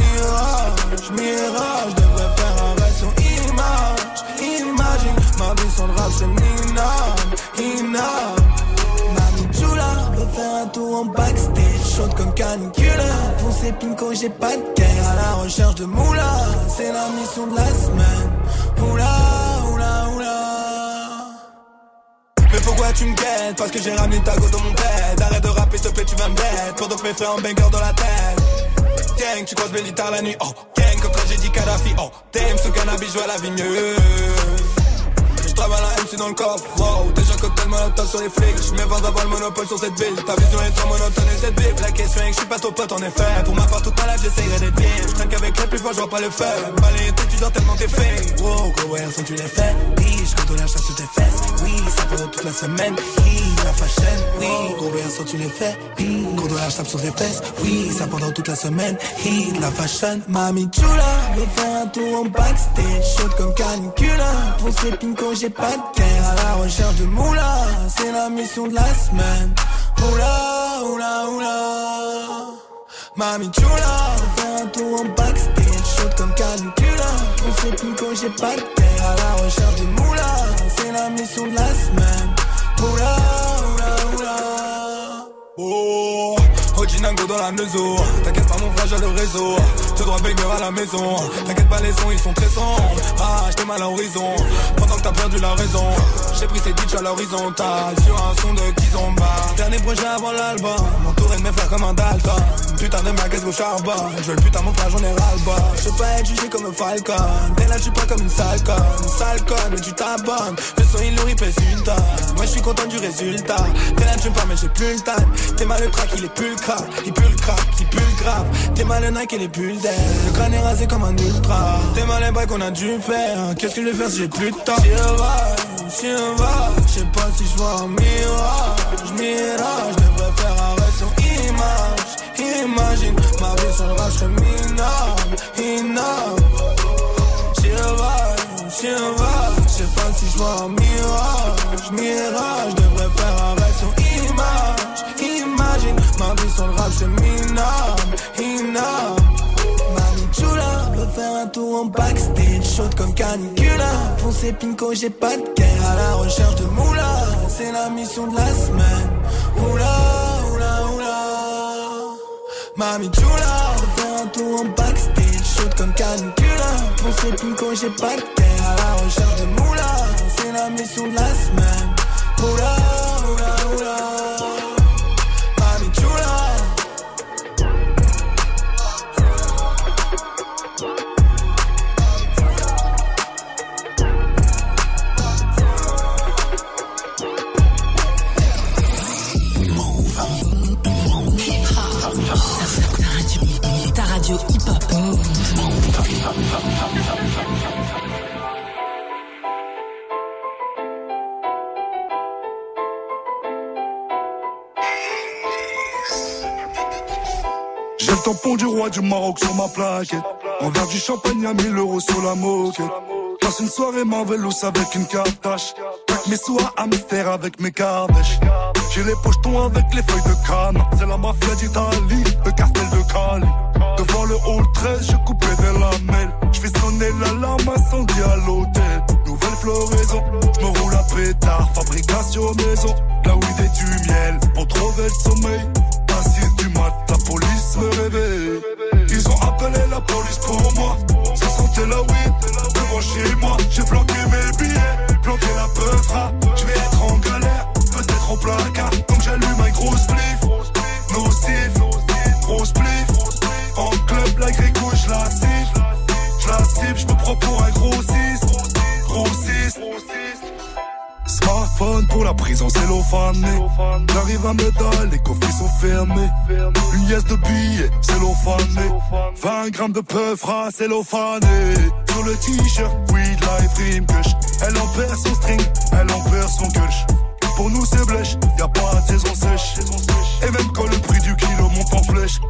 [SPEAKER 22] mirage. Devrais faire arrêt sur image. Imagine ma vie sans le rap, serait minable, inable. Mamie Chula veut faire un tour en backstage, chaude comme canicule. Pour ses pinko, j'ai pas de caisse. À la recherche de moula, c'est la mission de la semaine. Oula, oula, oula. Mais pourquoi tu me guettes? Parce que j'ai ramené ta go dans mon bed. Arrête de rapper, s'il te plaît, tu vas me bête. Pendant que mes frères en banger dans la tête. Gang, tu croises tard la nuit. Oh, gang, comme quand j'ai dit Kadhafi. Oh, t'aimes ce cannabis, je vois la vie mieux. Je dans le coffre, wow Déjà cocktail monotone sur les flics Je mets 20 d'avoir le monopole sur cette ville. Ta vision est trop monotone et cette ville La question est que je suis pas ton pote en effet. Pour ma part toute ma life j'essayerai d'être bien. Je traîne qu'avec les plus forts je vois pas le faire Balayer tout tu dors tellement t'es fait. Wow gros ouais sans tu les fais quand on la chasse sur tes fesses. Oui ça pendant toute la semaine. Oui la fashion. Oui gros ouais sans tu les fais Quand on la chasse sur tes fesses. Oui ça pendant toute la semaine. Hit la fashion. Mami chula Veut faire un tour en backstage. Chaude comme canicule. Pour ces pinko j'ai pas de À la recherche de moula C'est la mission de la semaine. Oula oula oula. Mami chula faire un tour en backstage Chaude comme canicule Pour ces pinko j'ai pas de caisse À la recherche de moula C'est la mission de la semaine. Oula oula oula. Oh, Ojinango dans la neuzo T'inquiète pas mon frère j'ai le réseau Tout droit banger à la maison. T'inquiète pas les sons ils sont très sombres. Ah j'étais mal à l'horizon. Pendant que t'as perdu la raison J'ai pris ces ditches à l'horizontale. Sur un son de Kizomba Dernier projet avant l'album. M'entourer de mes frères comme un Dalton. Putain de magasin au charbon. Je veux le putain mon frère j'en ai ras le Je veux pas être jugé comme un falcon. T'es là suis pas comme une sale conne mais tu t'abonnes. Le son il nourrit pèse une Moi je suis content du résultat. T'es là tu me mais j'ai plus le time. T'es mal le track il est plus le crack. Il pue le crack, il pue T'es mal le Nike et les bulles d'air. Le crâne est rasé comme un ultra. T'es mal les qu'on a dû faire. Qu'est-ce que je vais faire si j'ai plus de temps? J'y va, Je sais pas si je vois un mirage. Mirage, je devrais faire arrêt sur image. Imagine ma vie sans le rap, je minable Inable J'y va, j'y va Je sais pas si je vois un mirage. Mirage, je devrais faire ma vie sans le rap, c'est minable Inable Mami chula veut faire un tour en backstage Chaude comme canicule Pour ces pinko j'ai pas de caisse À la recherche de moula. C'est la mission de la semaine. Oula oula oula. Mami chula veut faire un tour en backstage Chaude comme canicule Pour ces pinko j'ai pas de caisse À la recherche de moula. C'est la mission de la semaine. Oula oula oula
[SPEAKER 6] tampon du roi du Maroc sur ma plaquette. Un verre du champagne à 1000 euros sur la moquette. Passe une soirée Marvelous avec une cartache. Mes sous à Amster avec mes cardèches. J'ai les pochetons avec les feuilles de canne. C'est la mafia d'Italie, le cartel de Cali. Devant le hall 13, je coupais des lamelles. Je fais sonner l'alarme incendie à l'hôtel. Nouvelle floraison, je me roule à pétard. Fabrication maison, la weed et du miel. Pour trouver le sommeil, à 6 du mat, la police me réveille. Ils ont appelé la police pour moi. Ça sentait la weed devant chez moi. J'ai planqué mes billets, planqué la peufra. Je vais être en galère, peut-être en placard. Donc j'allume un gros spliff. Nocif, gros spliff. En club, la gréco, je la siffle. Je la siffle, je me prends pour un gros 6. Gros 6. Smartphone pour la prison cellophanée. J'arrive à médaille, les coffres sont fermés. Une liesse de billets cellophanée. 20 grammes de peufra cellophané. Sur le t-shirt, weed life dream kush. Elle en perd son string, elle en perd son kush. Pour nous c'est blèche, y a pas de saison sèche. Et même quand le prix du kilo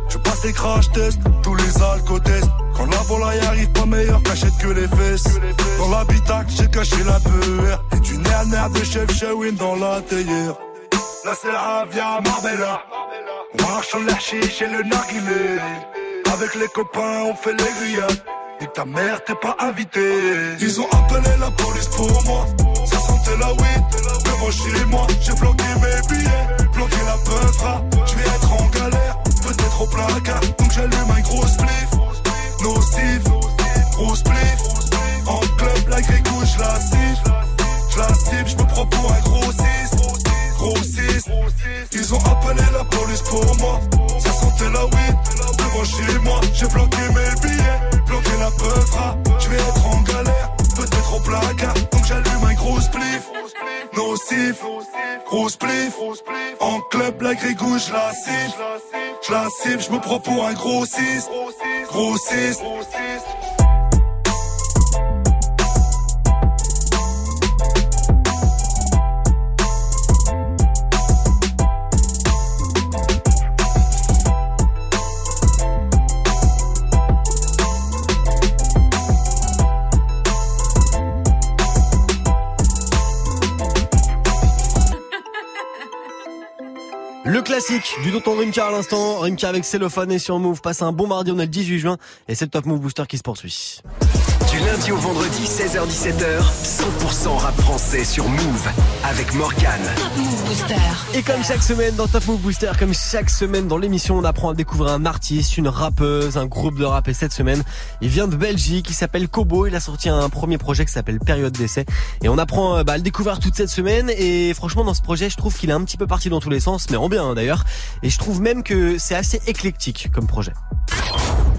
[SPEAKER 6] je passe les crash tests, tous les alcotests. Quand la volaille arrive pas meilleur que que les fesses. Dans l'habitacle, j'ai caché la peur. Et du nerf de chef Shawin dans la théière. La via Marbella. On marche en chiche et le narguilé. Avec les copains, on fait les grillades. Et ta mère t'es pas invité. Ils ont appelé la police pour moi. Ça sentait la weed. Devant chez moi, j'ai bloqué mes billets. Bloqué la peufra. Je vais être en galère. Peut-être au placard. Donc j'allume un gros spliff. Nocif. Gros spliff. En club, la grégouille, je la siffle. Je la cible, je me prends pour un gros 6 Gros 6 Ils ont appelé la police pour moi Ça sentait la weed Devant chez moi J'ai bloqué mes billets Bloqué la peufra Je vais être en galère Peut-être au placard Donc j'allume un gros spliff Nocif. Gros spliff En club la grégouille je la siffle. Je la siffle Je me prends pour un gros 6
[SPEAKER 1] classique du Tonton Rimka à l'instant. Rimka avec cellophane et sur Move. Passe un bon mardi, on est le 18 juin. Et c'est le Top Move Booster qui se poursuit.
[SPEAKER 19] Du lundi au vendredi, 16h-17h, 100% rap français sur Move avec Morgan.
[SPEAKER 1] Et comme chaque semaine dans Top Move Booster, comme chaque semaine dans l'émission, on apprend à découvrir un artiste, une rappeuse, un groupe de rap. Et cette semaine, il vient de Belgique, il s'appelle Kobo. Il a sorti un premier projet qui s'appelle Période d'essai. Et on apprend euh, bah, à le découvrir toute cette semaine. Et franchement, dans ce projet, je trouve qu'il est un petit peu parti dans tous les sens, mais en bien hein, d'ailleurs. Et je trouve même que c'est assez éclectique comme projet.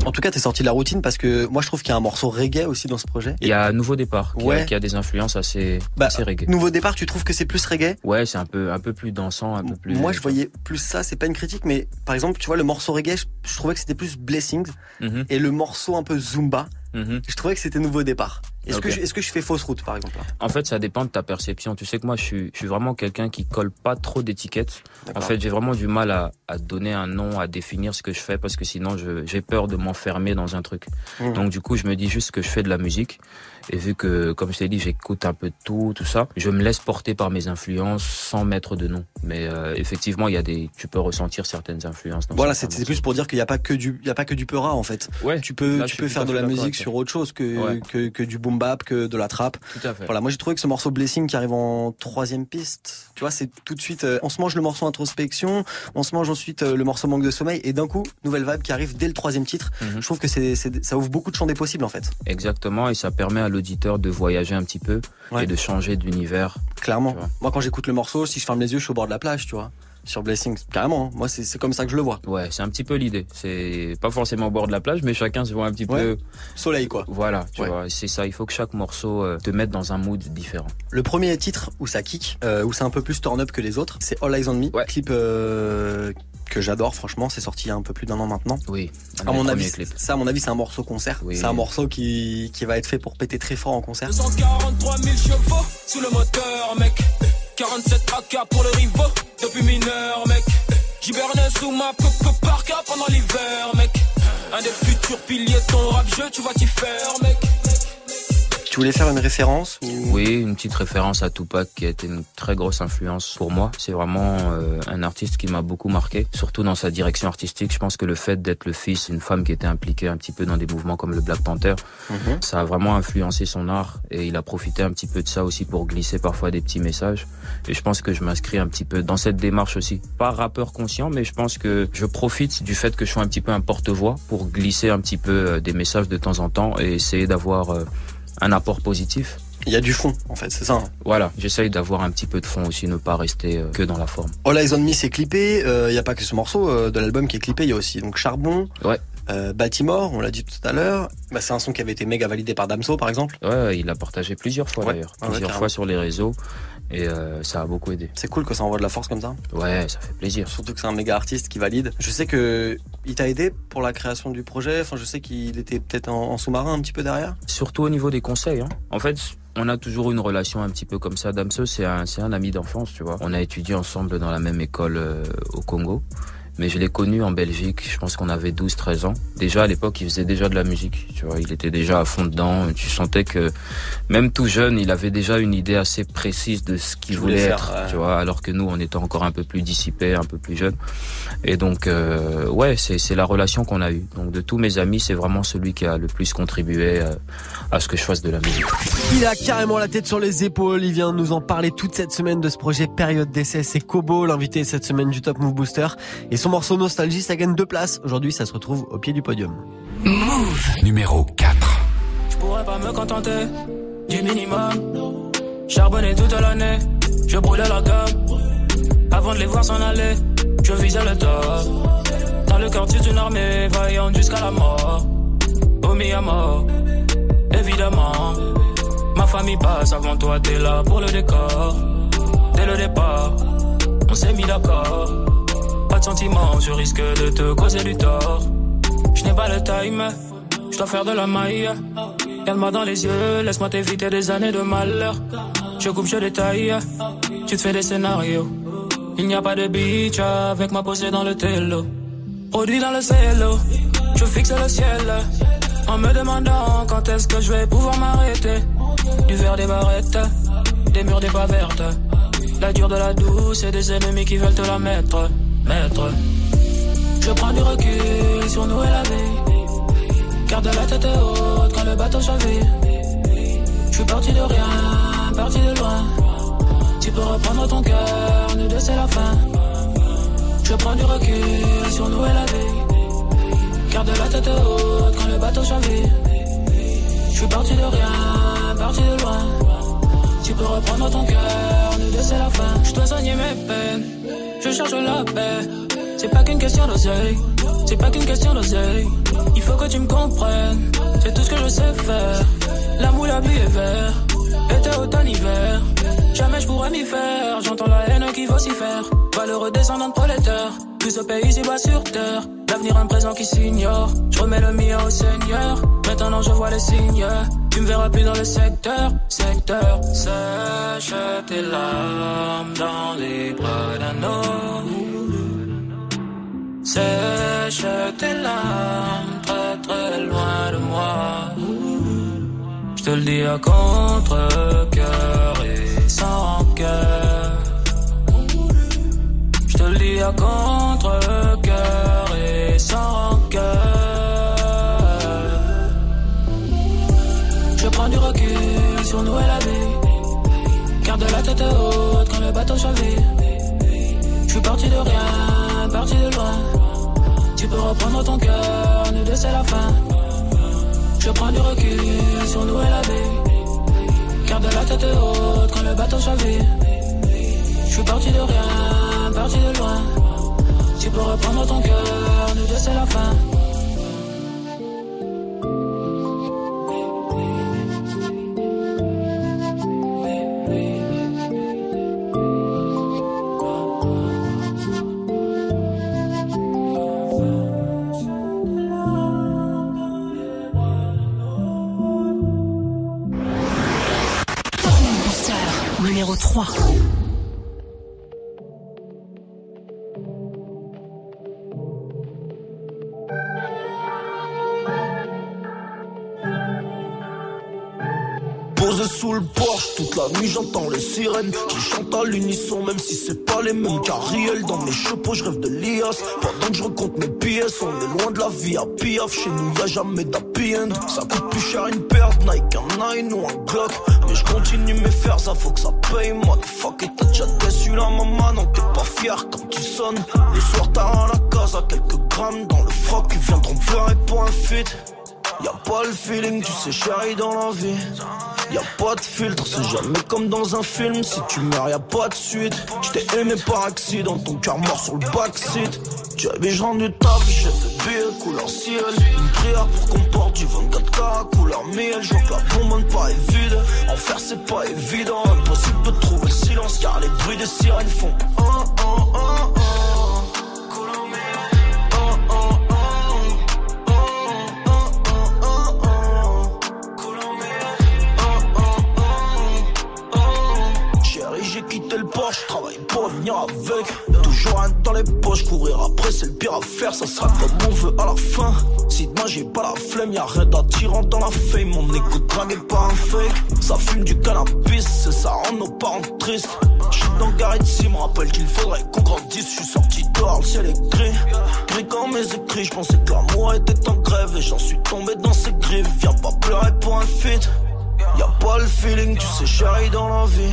[SPEAKER 1] En tout cas, t'es sorti de la routine parce que moi je trouve qu'il y a un morceau reggae aussi dans ce projet.
[SPEAKER 23] Il y a un nouveau départ qui, a,
[SPEAKER 1] Ouais.
[SPEAKER 23] qui a des influences assez,
[SPEAKER 1] Bah,
[SPEAKER 23] assez reggae.
[SPEAKER 1] Nouveau départ, tu trouves que c'est plus reggae?
[SPEAKER 23] Ouais, c'est un peu, un peu plus dansant, un peu plus.
[SPEAKER 1] Moi, je voyais plus ça. C'est pas une critique, mais par exemple, tu vois, le morceau reggae, je, je trouvais que c'était plus Blessings,
[SPEAKER 23] Mhm.
[SPEAKER 1] et le morceau un peu Zumba,
[SPEAKER 23] Mhm.
[SPEAKER 1] je trouvais que c'était nouveau départ. Est-ce que je, est-ce que je fais fausse route, par exemple
[SPEAKER 23] En fait, ça dépend de ta perception. Tu sais que moi, je suis, je suis vraiment quelqu'un qui colle pas trop d'étiquettes. En fait, j'ai vraiment du mal à, à donner un nom, à définir ce que je fais parce que sinon, j'ai peur de m'enfermer dans un truc.
[SPEAKER 1] Mhm.
[SPEAKER 23] Donc, du coup, je me dis juste que je fais de la musique. Et vu que, comme je t'ai dit, j'écoute un peu de tout, tout ça, je me laisse porter par mes influences sans mettre de nom. Mais euh, effectivement, il y a des, tu peux ressentir certaines influences.
[SPEAKER 1] Voilà, c'est plus pour dire qu'il n'y a pas que du, il y a pas que du peura en fait.
[SPEAKER 23] Ouais,
[SPEAKER 1] tu peux,
[SPEAKER 23] là,
[SPEAKER 1] tu peux faire de la musique sur autre chose que,
[SPEAKER 23] Ouais.
[SPEAKER 1] que, que du boom bap, que de la trappe.
[SPEAKER 23] Tout à fait.
[SPEAKER 1] Voilà, moi j'ai trouvé que ce morceau Blessing qui arrive en troisième piste, tu vois, c'est tout de suite, euh, on se mange le morceau introspection, on se mange ensuite euh, le morceau manque de sommeil, et d'un coup, nouvelle vibe qui arrive dès le troisième titre.
[SPEAKER 23] Mhm.
[SPEAKER 1] Je trouve que c'est, ça ouvre beaucoup de champs des possibles en fait.
[SPEAKER 23] Exactement, et ça permet à l'auditeur de voyager un petit peu
[SPEAKER 1] Ouais.
[SPEAKER 23] et de changer d'univers.
[SPEAKER 1] Clairement. Moi, quand j'écoute le morceau, si je ferme les yeux, je suis au bord de la plage, tu vois. Sur Blessings, carrément. hein. Moi, c'est c'est comme ça que je le vois.
[SPEAKER 23] Ouais, c'est un petit peu l'idée. C'est pas forcément au bord de la plage, mais chacun se voit un petit
[SPEAKER 1] Ouais.
[SPEAKER 23] peu.
[SPEAKER 1] Soleil, quoi.
[SPEAKER 23] Voilà, tu
[SPEAKER 1] Ouais.
[SPEAKER 23] vois, c'est ça. Il faut que chaque morceau euh, te mette dans un mood différent.
[SPEAKER 1] Le premier titre où ça kick, euh, où c'est un peu plus turn up que les autres, c'est All Eyes on Me. Clip euh, que j'adore, franchement. C'est sorti il y a un peu plus d'un an maintenant.
[SPEAKER 23] Oui. un
[SPEAKER 1] À mon avis,
[SPEAKER 23] clips.
[SPEAKER 1] ça, à mon avis, c'est un morceau concert.
[SPEAKER 23] Oui.
[SPEAKER 1] C'est un morceau qui, qui va être fait pour péter très fort en concert.
[SPEAKER 17] 243 000 chevaux sous le moteur, mec. 47 AK pour le rivaux, depuis mineur, mec. J'hiberne sous ma peuple parka pendant l'hiver, mec. Un des futurs piliers de ton rap jeu, tu vas t'y faire, mec.
[SPEAKER 1] Tu voulais faire une référence ou...
[SPEAKER 23] Oui, une petite référence à Tupac qui a été une très grosse influence pour moi. C'est vraiment euh, un artiste qui m'a beaucoup marqué, surtout dans sa direction artistique. Je pense que le fait d'être le fils d'une femme qui était impliquée un petit peu dans des mouvements comme le Black Panther,
[SPEAKER 1] Mhm.
[SPEAKER 23] ça a vraiment influencé son art et il a profité un petit peu de ça aussi pour glisser parfois des petits messages. Et je pense que je m'inscris un petit peu dans cette démarche aussi. Pas rappeur conscient, mais je pense que je profite du fait que je sois un petit peu un porte-voix pour glisser un petit peu euh, des messages de temps en temps et essayer d'avoir euh, un apport positif.
[SPEAKER 1] Il y a du fond, en fait, c'est ça. hein.
[SPEAKER 23] Voilà, j'essaye d'avoir un petit peu de fond aussi, ne pas rester euh, que dans la forme.
[SPEAKER 1] All Eyes on Me, c'est clippé. Il n'y a pas que ce morceau euh, de l'album qui est clippé. Il y a aussi donc Charbon,
[SPEAKER 23] Ouais.
[SPEAKER 1] euh, Baltimore, on l'a dit tout à l'heure. Bah, c'est un son qui avait été méga validé par Damso, par exemple.
[SPEAKER 23] Ouais, il l'a partagé plusieurs fois
[SPEAKER 1] Ouais.
[SPEAKER 23] d'ailleurs,
[SPEAKER 1] Ah ouais,
[SPEAKER 23] plusieurs fois sur les réseaux et euh, ça a beaucoup aidé.
[SPEAKER 1] C'est cool que ça envoie de la force comme ça.
[SPEAKER 23] Ouais, ça fait plaisir.
[SPEAKER 1] Surtout que c'est un méga artiste qui valide. Je sais que il t'a aidé pour la création du projet. Enfin, je sais qu'il était peut-être en, en sous-marin un petit peu derrière.
[SPEAKER 23] Surtout au niveau des conseils. Hein. En fait, on a toujours une relation un petit peu comme ça. Damso, c'est un, c'est un ami d'enfance, tu vois. On a étudié ensemble dans la même école euh, au Congo. Mais je l'ai connu en Belgique. Je pense qu'on avait 12-13 ans. Déjà à l'époque, il faisait déjà de la musique. Tu vois, il était déjà à fond dedans. Tu sentais que même tout jeune, il avait déjà une idée assez précise de ce qu'il voulait, être. Tu vois, alors que nous, on était encore un peu plus dissipés, un peu plus jeunes. Et donc, euh, ouais, c'est la relation qu'on a eue. Donc, de tous mes amis, c'est vraiment celui qui a le plus contribué euh, à ce que je fasse de la musique.
[SPEAKER 1] Il a carrément la tête sur les épaules. Il vient nous en parler toute cette semaine de ce projet Période d'essai. C'est Kobo, l'invité cette semaine du Top Move Booster. Et son morceau Nostalgie, ça gagne deux places. Aujourd'hui, ça se retrouve au pied du podium.
[SPEAKER 19] Move numéro 4.
[SPEAKER 24] Je pourrais pas me contenter du minimum. Charbonner toute l'année, je brûlais la gamme. Avant de les voir s'en aller, je visais le top. Dans le quartier d'une armée, vaillante jusqu'à la mort. Au à mort, évidemment. Ma famille passe avant toi, t'es là pour le décor. Dès le départ, on s'est mis d'accord. Je risque de te causer du tort. Je n'ai pas le time, je dois faire de la maille. Regarde-moi dans les yeux, laisse-moi t'éviter des années de malheur. Je coupe, je détaille, tu te fais des scénarios. Il n'y a pas de bitch avec moi posée dans le télo. Produit dans le cielo, je fixe le ciel. En me demandant quand est-ce que je vais pouvoir m'arrêter. Du verre des barrettes, des murs des pas vertes. La dure de la douce et des ennemis qui veulent te la mettre. Mettre. Je prends du recul sur nous et la vie. Garde la tête haute quand le bateau chavire. Je suis parti de rien, parti de loin. Tu peux reprendre ton cœur, nous deux c'est la fin. Je prends du recul sur nous et la vie. Garde la tête haute quand le bateau chavire. Je suis parti de rien, parti de loin. Tu peux reprendre ton cœur, nous deux c'est la fin. Je dois soigner mes peines, je cherche la paix. C'est pas qu'une question d'oseille, c'est pas qu'une question d'oseille. Il faut que tu me comprennes, c'est tout ce que je sais faire. La vie est vert, été, automne, hiver. Jamais je pourrais m'y faire, j'entends la haine qui vocifère. Valeureux descendant de prolétaire, plus au pays ici bas sur terre. L'avenir un présent qui s'ignore, je remets le mien au Seigneur. Maintenant je vois les signes, tu me verras plus dans le secteur, secteur. Sèche tes larmes dans les bras d'un homme. Sèche tes larmes très très loin de moi. Je te le dis à contre-cœur et sans rancœur. Je te le dis à contre-cœur et sans rancœur. Je prends du recul sur nous et la vie. Garde la tête haute quand le bateau chavire. Je suis parti de rien, parti de loin. Tu peux reprendre ton cœur, nous deux c'est la fin. Je prends du recul sur nous et la vie. Garde la tête haute quand le bateau chavire. Je suis parti de rien, Tu peux reprendre ton cœur, nous deux c'est la fin.
[SPEAKER 25] La nuit j'entends les sirènes qui chantent à l'unisson, même si c'est pas les mêmes carriels. Dans mes chapeaux, je rêve de l'IAS. Pendant que je recompte mes pièces, on est loin de la vie à piaf. Chez nous, y a jamais d'happy. Ça coûte plus cher une de Nike, un Nine ou un Glock. Mais je continue mes fers, ça faut que ça paye. Moi, fuck, et t'as déjà déçu la maman, non, t'es pas fier quand tu sonnes. Le soir, t'as à la case à quelques grammes dans le froc. Ils viendront pleurer pour un feat. Y'a pas le feeling, tu sais, chérie, dans la vie. Y'a pas de filtre, c'est jamais comme dans un film. Si tu meurs, y'a pas de suite. J't'ai aimé par accident, ton cœur mort sur le backseat. Tu avais je rendu taf, j'ai fait billet couleur ciel. Une prière pour qu'on porte du 24K couleur miel. Je vois que la bombe pas est vide. En faire, c'est pas évident. Impossible de trouver le silence car les bruits des sirènes font. Fame. Mon écho dragué par un fake. Ça fume du cannabis, c'est ça rend nos parents tristes. J'suis dans garage ici, me rappelle qu'il faudrait qu'on grandisse. J'suis sorti dehors, le ciel est gris. Gris comme mes écrits, j'pensais que l'amour était en grève et j'en suis tombé dans ses griffes. Viens pas pleurer pour un feat. Y'a pas le feeling, tu sais, chérie, dans la vie.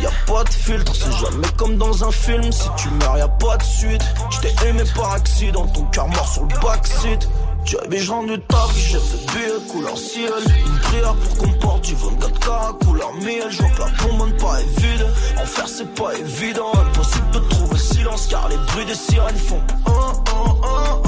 [SPEAKER 25] Y'a pas de filtre, c'est jamais comme dans un film. Si tu meurs, y'a pas de suite. J't'ai aimé par accident, ton cœur mort sur le backseat. Tu avais genre du taf, j'ai fait billet couleur ciel. Une prière pour qu'on porte du 24K couleur miel. Je vois que la bombe pas est vide. En faire, c'est pas évident. Impossible de trouver silence car les bruits des sirènes font. Oh, oh,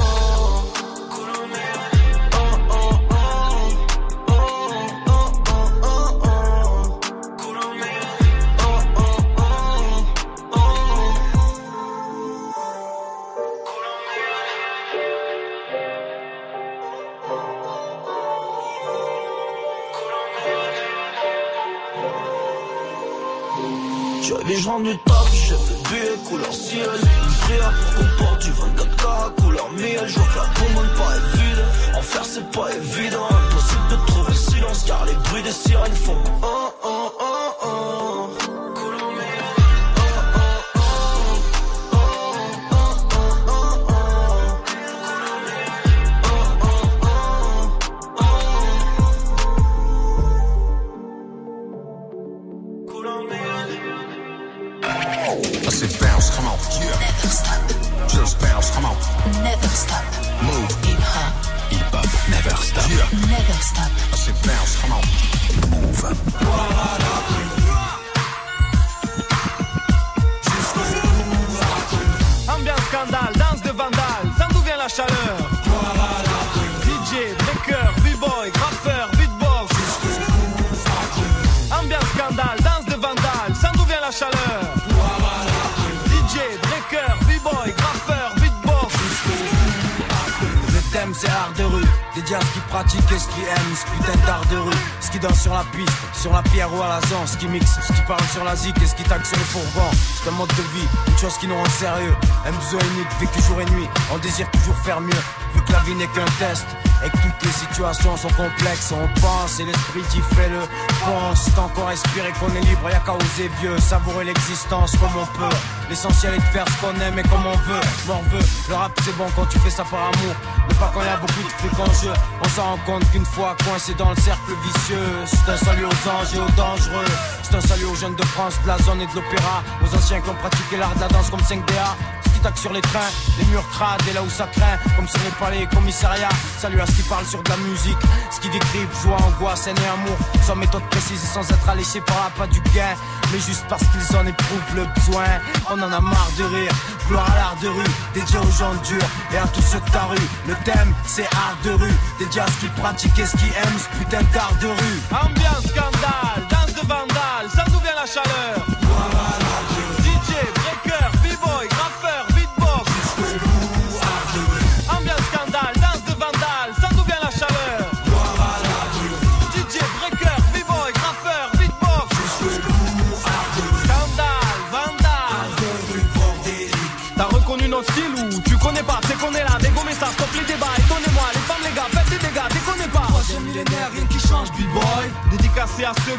[SPEAKER 11] ce qui mixe, ce qui parle sur la zik et ce qui tague sur le fourgon. C'est un mode de vie, une chose qui nous rend sérieux. Un besoin unique, vécu jour et nuit, on désire toujours faire mieux. Vu que la vie n'est qu'un test, et que toutes les situations sont complexes, on pense et l'esprit dit fais-le. Pense, tant qu'on respire et qu'on est libre, y'a qu'à oser vieux, savourer l'existence comme on peut. L'essentiel est de faire ce qu'on aime et comme on veut. M'en veut, le rap c'est bon quand tu fais ça par amour, mais pas quand y a beaucoup de fric en jeu. On s'en rend compte qu'une fois coincé dans le cercle vicieux, c'est un salut aux anges et aux dangereux. C'est un salut aux jeunes de France, de la zone et de l'opéra, aux anciens qui ont pratiqué l'art de la danse comme 5DA. Ce sur les trains, les murs crades et là où ça craint, comme sur les palais et commissariats. Salut à ce qui parle sur de la musique, ce qui décrivent joie, angoisse, haine et amour, sans méthode précise et sans être alléché par la pas du gain, mais juste parce qu'ils en éprouvent le besoin. On en a marre de rire, gloire à l'art de rue, dédié aux gens durs et à tous ceux de ta rue. Le thème c'est art de rue, dédié à ce qui pratique et ce qui aime ce putain d'art de rue.
[SPEAKER 26] Ambiance scandale, danse de vandale,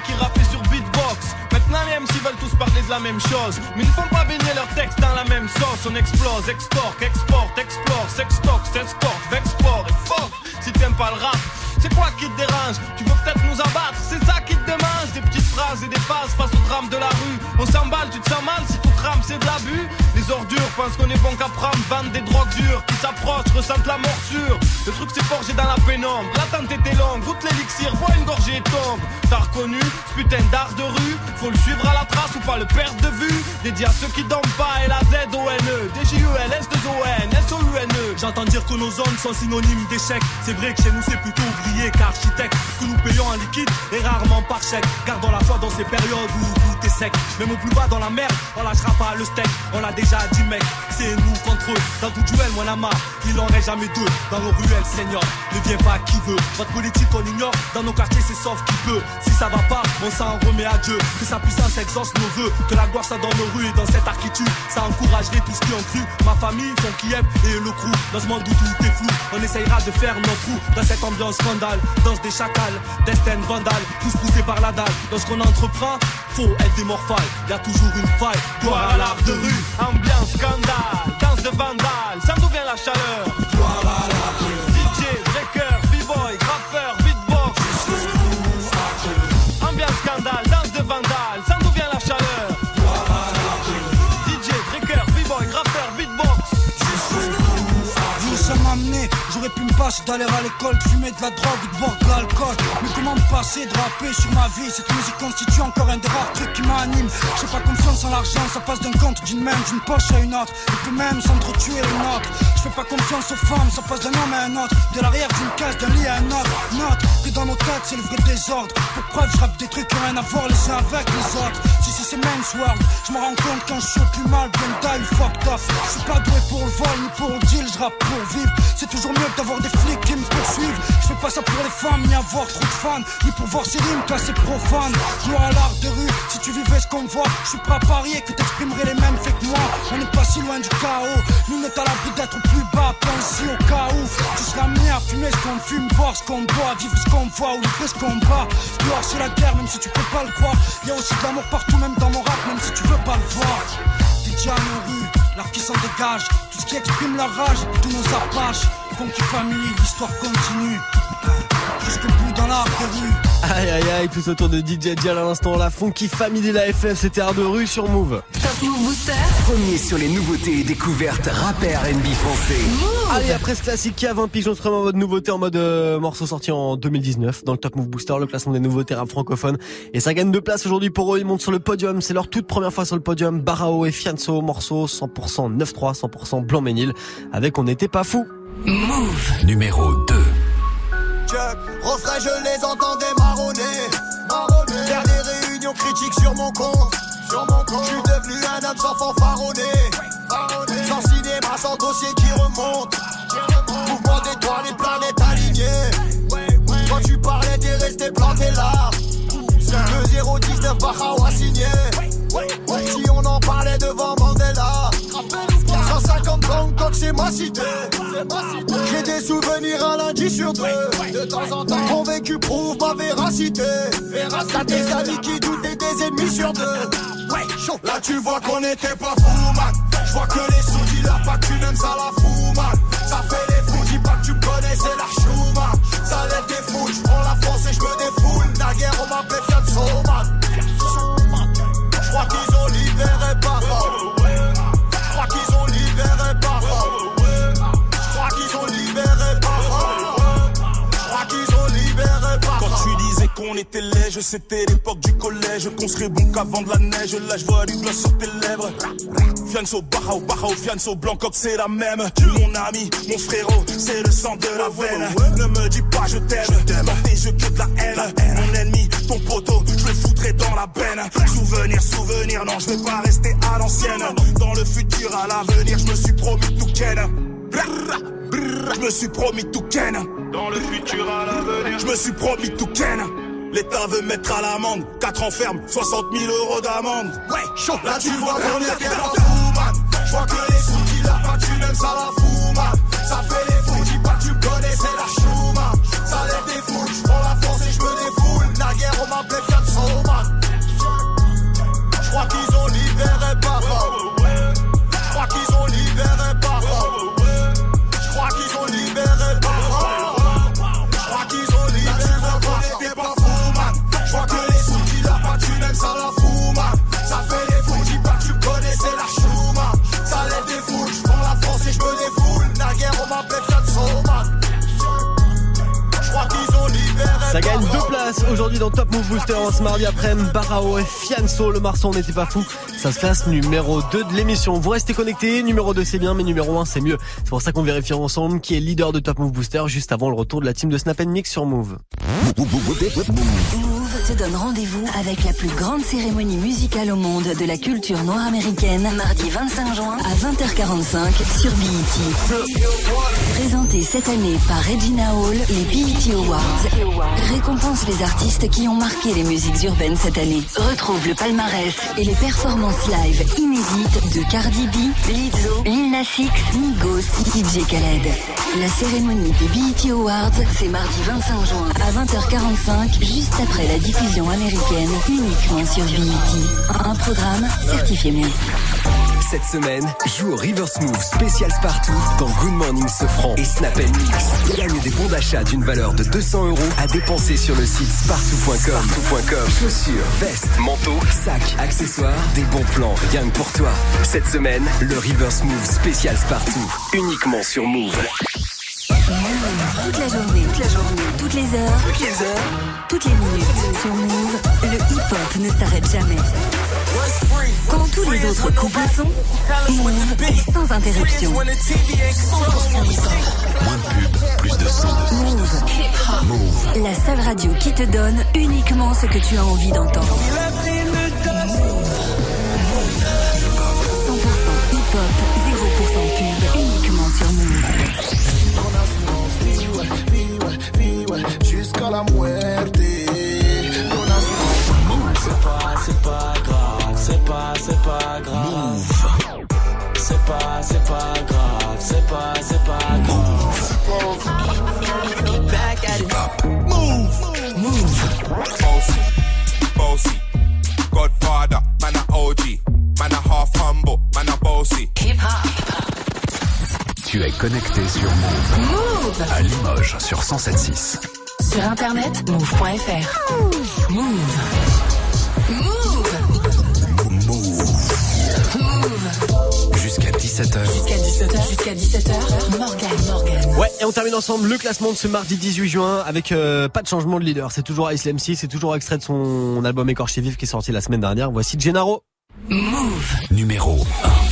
[SPEAKER 26] qui rappaient sur beatbox. Maintenant les MC veulent tous parler de la même chose. Mais ils font pas baigner leurs textes dans la même sauce. On explose, extorque, exporte, explore, sextoque, s'exporte, vexport et fuck. Si t'aimes pas le rap c'est quoi qui te dérange? Tu veux peut-être nous abattre, c'est ça qui te démange. Des petites phrases et des phases face au drame de la rue. On s'emballe, tu te sens mal si tout crame c'est de l'abus. Les ordures pensent qu'on est bon qu'à prendre Vendent des drogues qui s'approchent, ressentent la morsure Le truc c'est forgé dans la pénombre L'attente était longue, goûte l'élixir, bois une gorgée et tombe T'as reconnu ce putain d'art de rue Faut le suivre à la trace ou pas le perdre de vue Dédié à ceux qui dorment pas et la Z-O-N-E D-J-U-L, S-2-O-N, S-O-U-N-E
[SPEAKER 5] J'entends dire que nos zones sont synonymes d'échec. C'est vrai que chez nous c'est plutôt ouvrier qu'architecte. Que nous payons en liquide et rarement par chèque. Gardons la foi dans ces périodes où tout est sec. Même au plus bas dans la merde, on lâchera pas le steak. On l'a déjà dit mec, c'est nous contre eux. Dans tout duel il en reste jamais deux. Dans nos ruelles, Seigneur, ne viens pas qui veut. Votre politique on ignore, dans nos quartiers c'est sauf qui peut. Si ça va pas, on s'en remet à Dieu. Que sa puissance exauce nos voeux, que la gloire soit dans nos rues et dans cette architecture. Ça encouragerait tout ce qui ont cru. Ma famille, son Kiev et le crew. Dans ce monde où tout est flou, on essayera de faire nos trous. Dans cette ambiance scandale, danse des chacals, destin vandale, tous poussés par la dalle. Dans ce qu'on entreprend, faut être démorphale. Y a toujours une faille, gloire à l'art de rue. Ambiance scandale, danse de vandale, d'où vient la chaleur.
[SPEAKER 27] D'aller à l'école, de fumer de la drogue ou de boire de l'alcool. Mais comment me passer de rapper sur ma vie? Cette musique constitue encore un des rares trucs qui m'anime. J'ai pas confiance en l'argent, ça passe d'un compte d'une main, d'une poche à une autre. Et peut même s'entretuer une autre. Je fais pas confiance aux femmes, ça passe d'un homme à un autre. De l'arrière d'une case, d'un lit à un autre. Note que dans nos têtes, c'est le vrai désordre. Pour preuve, je rappe des trucs qui ont rien à voir les uns avec les autres. Si, si, c'est Men's World, je me rends compte quand je suis plus mal, bien taille, fucked up. Je suis pas doué pour le vol ni pour le deal, je rappe pour vivre. C'est toujours mieux d'avoir des flics qui me poursuivent. Je fais pas ça pour les femmes, ni avoir trop de fans, ni pour voir ces rimes classées profanes. Gloire à l'art de rue, si tu vivais ce qu'on voit, je suis prêt à parier que t'exprimerais les mêmes faits que moi. On n'est pas si loin du chaos, nous n'est à l'abri d'être plus bas, pense au cas où tu seras amené à fumer ce qu'on fume, boire ce qu'on boit, vivre ce qu'on voit ou livrer ce qu'on bat. Dehors c'est la guerre, même si tu peux pas le croire. Y a aussi de l'amour partout, même dans mon rap, même si tu veux pas le voir. DJ à nos rues, l'art qui s'en dégage, tout ce qui exprime la rage, tous nos apaches. Funky Family, l'histoire continue. Jusqu'au bout dans rue.
[SPEAKER 1] Aïe aïe aïe, tout autour de DJ Dial à l'instant, la Funky Family, la FF, c'était art de rue sur Move.
[SPEAKER 13] Top Move Booster.
[SPEAKER 19] Premier sur les nouveautés et découvertes rap et R&B français.
[SPEAKER 1] Allez, après ce classique qui a 20 piges, on se remet en mode nouveauté, en mode euh, morceau sorti en 2019 dans le Top Move Booster, le classement des nouveautés rap francophones. Et ça gagne deux places aujourd'hui pour eux, ils montent sur le podium, c'est leur toute première fois sur le podium. Barao et Fianso, morceau 100% 9-3, 100% blanc-ménil, avec On n'était pas fou.
[SPEAKER 13] Move.
[SPEAKER 19] Numéro 2.
[SPEAKER 16] Chuck, refrain, je les entendais marronner. marronner. Faire des réunions critiques sur mon compte. Sur mon compte. Je suis devenu un homme sans fanfaronner. Sans cinéma, sans dossier qui remonte. Mouvement d'étoiles, les planètes alignées. Quand tu parlais, t'es resté planté là. Le 019 Bahawa signé. 150 Bangkok, c'est ma cité. J'ai des souvenirs un lundi sur deux. De temps en temps, convaincu prouve ma véracité. T'as des amis qui doutent et des ennemis sur deux. Là, tu vois qu'on était pas fous, man. Je vois que les sous qui la pas tu n'aimes ça la fout, man. Ça fait les fous, dis pas que tu me connais, c'est la chou, man. Ça lève des foules, je prends la force et je me défoule. Naguère, on m'appelait Fianso,
[SPEAKER 5] était lège, c'était l'époque du collège. Qu'on serait bon qu'avant de la neige. Là, je vois du gloss sur tes lèvres. Fianso, Barao, Barao, Fianso, Blancoc, c'est la même. Mon ami, mon frérot, c'est le sang de la veine. Ne me dis pas je t'aime, dans tes yeux que de la haine. Mon ennemi, ton poteau, je le foutrai dans la benne. Souvenir, souvenir, non, je vais pas rester à l'ancienne. Dans le futur, à l'avenir, je me suis promis tout ken. Je me suis promis tout ken. Dans le futur, à l'avenir, je me suis promis tout ken. L'État veut mettre à l'amende 4 ans ferme, 60 000 euros d'amende.
[SPEAKER 16] Ouais, chaud. Là, tu vois qu'on était pas fous, man. Je vois que les sous qui la pas, tu n'aimes ça la fout, man. Ça fait
[SPEAKER 1] Mardi après-midi. Barao et Fianso, le Marsan n'était pas fou. Ça se classe numéro 2 de l'émission. Vous restez connectés. Numéro 2 c'est bien, mais numéro 1 c'est mieux. C'est pour ça qu'on vérifie ensemble qui est leader de Top Move Booster juste avant le retour de la team de Snap Mix sur Move.
[SPEAKER 2] Move te donne rendez-vous avec la plus grande cérémonie musicale au monde de la culture noire américaine, mardi 25 juin à 20h45 sur BET. Présenté cette année par Regina Hall, les BET Awards récompensent les artistes qui ont marqué les musiques urbaines cette année. Retrouve le palmarès et les performances live inédites de Cardi B, Lizzo, Lil Nas X, Migos, DJ Khaled. La cérémonie des BET Awards, c'est mardi 25 juin à 20h45, juste après la diffusion américaine, uniquement sur BET. Un programme certifié mieux.
[SPEAKER 19] Cette semaine, joue au River Smooth spécial Spartoo dans Good Morning Sofran et Snap Mix. Gagne des bons d'achat d'une valeur de 200 euros à dépenser sur le site spartoo.com. Chaussures, vestes, manteaux, sacs, accessoires, des bons plans rien que pour toi. Cette semaine, le River Smooth spécial Spartoo, uniquement sur Move.
[SPEAKER 2] Toute la journée, toute la journée, toutes les heures, toutes les heures, toutes les minutes. Sur Move, le hip-hop ne s'arrête jamais. Quand tous les autres couples sont, Move est sans interruption.
[SPEAKER 21] Moins de pub, plus de son.
[SPEAKER 2] Move. Move. La seule radio qui te donne uniquement ce que tu as envie d'entendre.
[SPEAKER 16] La.
[SPEAKER 11] C'est pas, c'est pas grave, c'est pas, c'est pas grave. C'est pas, c'est pas grave, c'est pas, c'est pas grave. Back at it.
[SPEAKER 16] Move.
[SPEAKER 11] Move.
[SPEAKER 7] Bossy, bossy. Godfather, man a OG. Man a half humble, man a bossy.
[SPEAKER 2] Hip hop.
[SPEAKER 3] Tu es connecté sur Move.
[SPEAKER 2] Move.
[SPEAKER 3] À Limoges sur 107.6.
[SPEAKER 2] Sur internet, move.fr. Move. Move. Move.
[SPEAKER 3] Jusqu'à 17h.
[SPEAKER 2] Jusqu'à 17h. Jusqu'à 17h. Morgan, Morgan.
[SPEAKER 1] Ouais, et on termine ensemble le classement de ce mardi 18 juin avec euh, pas de changement de leader. C'est toujours Ice MC, c'est toujours extrait de son album Écorché Vif qui est sorti la semaine dernière. Voici Gennaro.
[SPEAKER 2] Move.
[SPEAKER 3] Numéro
[SPEAKER 17] Faire avoir le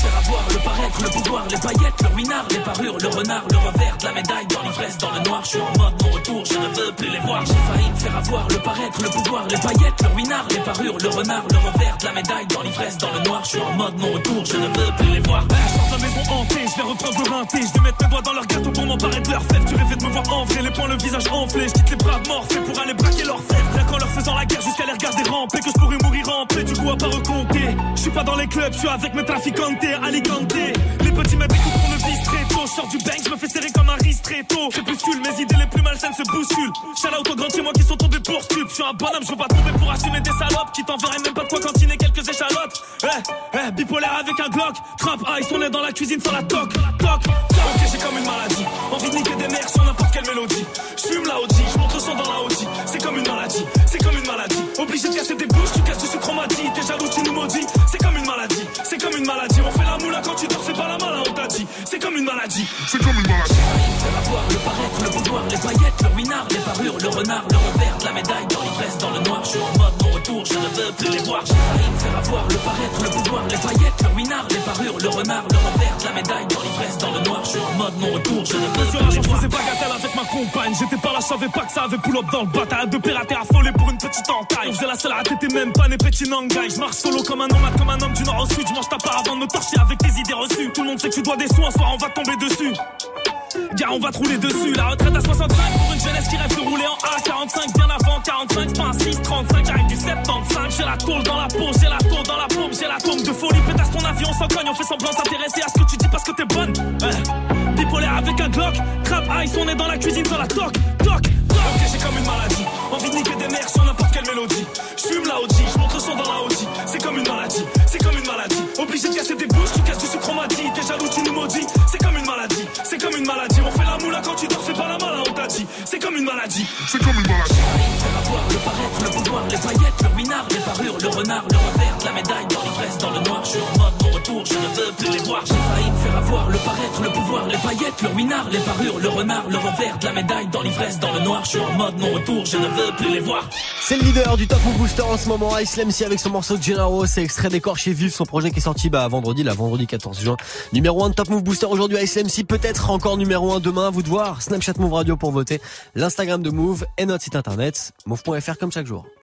[SPEAKER 17] paraître, le pouvoir, les paillettes, le ruinard, les parures, le renard, le revers de la médaille, dans l'ivresse, dans le noir. Je suis en mode mon retour, je ne veux plus les voir. J'ai failli me faire avoir le paraître, le pouvoir, les paillettes, le ruinard, les parures, le renard, le revers de la médaille, dans l'ivresse, dans le noir. Je suis en mode mon retour, je ne veux plus les voir.
[SPEAKER 5] Je sors de la maison hantée, je vais reprendre le rinté Je vais mettre mes doigts dans leur gâteau pour m'emparer de leur fève Tu rêvais de me voir en vrai, les poings, le visage enflé Je quitte les bras morphés pour aller braquer leur fève qu'en leur faisant la guerre jusqu'à les regarder ramper Que je pourrais mourir paix, du coup à pas recompter Je suis pas dans les clubs, je suis avec mes traficantes, Alicante Les petits me découpent pour le vis très tôt Je sors du bank, je me fais serrer comme un ristretto. Crépuscule, mes idées les plus malsaines se bousculent. Aux grands chez moi qui sont tombés pour stup Je suis un bonhomme, je veux pas tomber pour assumer des salopes. Qui t'enverraient même pas de quoi cantiner quelques échalotes. Eh, eh, bipolaire avec un Glock. Trap ice, on est dans la cuisine sans la toc Toc,
[SPEAKER 17] parures, le revers de la médaille, dans l'ivresse, dans le noir. Je suis en mode mon retour, je ne veux plus les voir. J'ai failli me faire avoir le paraître, le pouvoir, les paillettes, le ruinard, les parures, le renard, le revers de la médaille, dans le noir. Je suis en mode mon retour, je ne veux
[SPEAKER 5] Sur jour, je faisais bagatelle avec ma compagne. J'étais pas là, je savais pas que ça avait pull up dans le bataille. De pirater affolé pour une petite entaille. On faisait la seule à t'étais même pas né petit nangai. Je marche solo comme un nomade, comme un homme du nord au sud. Je mange ta part avant de me torcher avec tes idées reçues. Tout le monde sait que tu dois des sous, un soir on va tomber dessus. Gars, on va te rouler dessus. La retraite à 65 pour une jeunesse qui rêve de rouler en A45. Bien avant 45, c'est pas un 6, 35. J'arrive du 75. J'ai la tôle dans la peau, j'ai la tôle dans la paume, j'ai la tombe de folie. Pétasse ton avion sans cogne, on fait semblant s'intéresser à ce que tu dis parce que t'es bonne. Bipolaire avec un Glock. Trap ice, on est dans la cuisine sans la. Toc, toc. Ok, j'ai comme une maladie. Envie de niquer des mères sur n'importe quelle mélodie. Je fume la OG, je monte le son dans la OG. C'est comme une maladie, c'est comme une maladie. Obligé de casser des bouches, tu casses du sucre chromatie. T'es jaloux, tu nous maudis. C'est comme une maladie, c'est comme une maladie. On fait la moula quand tu dors, fais pas la malin, on t'a dit.
[SPEAKER 24] C'est comme une maladie.
[SPEAKER 5] C'est comme une maladie.
[SPEAKER 24] Faire avoir le paraître, le pouvoir, les paillettes, le winard, les parures, le renard, le revers la médaille, dans l'ivresse, dans le noir. Je suis en mode mon retour, je ne veux plus les voir. J'ai failli me faire avoir le paraître, le pouvoir, les paillettes, le winard, les parures, le renard, le revers la médaille, dans l'ivresse, dans le noir. Je suis en mode mon retour, je ne veux plus les voir.
[SPEAKER 1] C'est le leader du Top Move Booster en ce moment, Ice MC avec son morceau de Gennaro, c'est extrait d'écorché chez Vive, son projet qui est sorti bah, vendredi, là, vendredi 14 juin. Numéro 1 de Top Move Booster aujourd'hui, Ice MC, peut-être encore numéro 1 demain, à vous de voir. Snapchat Move Radio pour voter, l'Instagram de Move et notre site internet, move.fr comme chaque jour.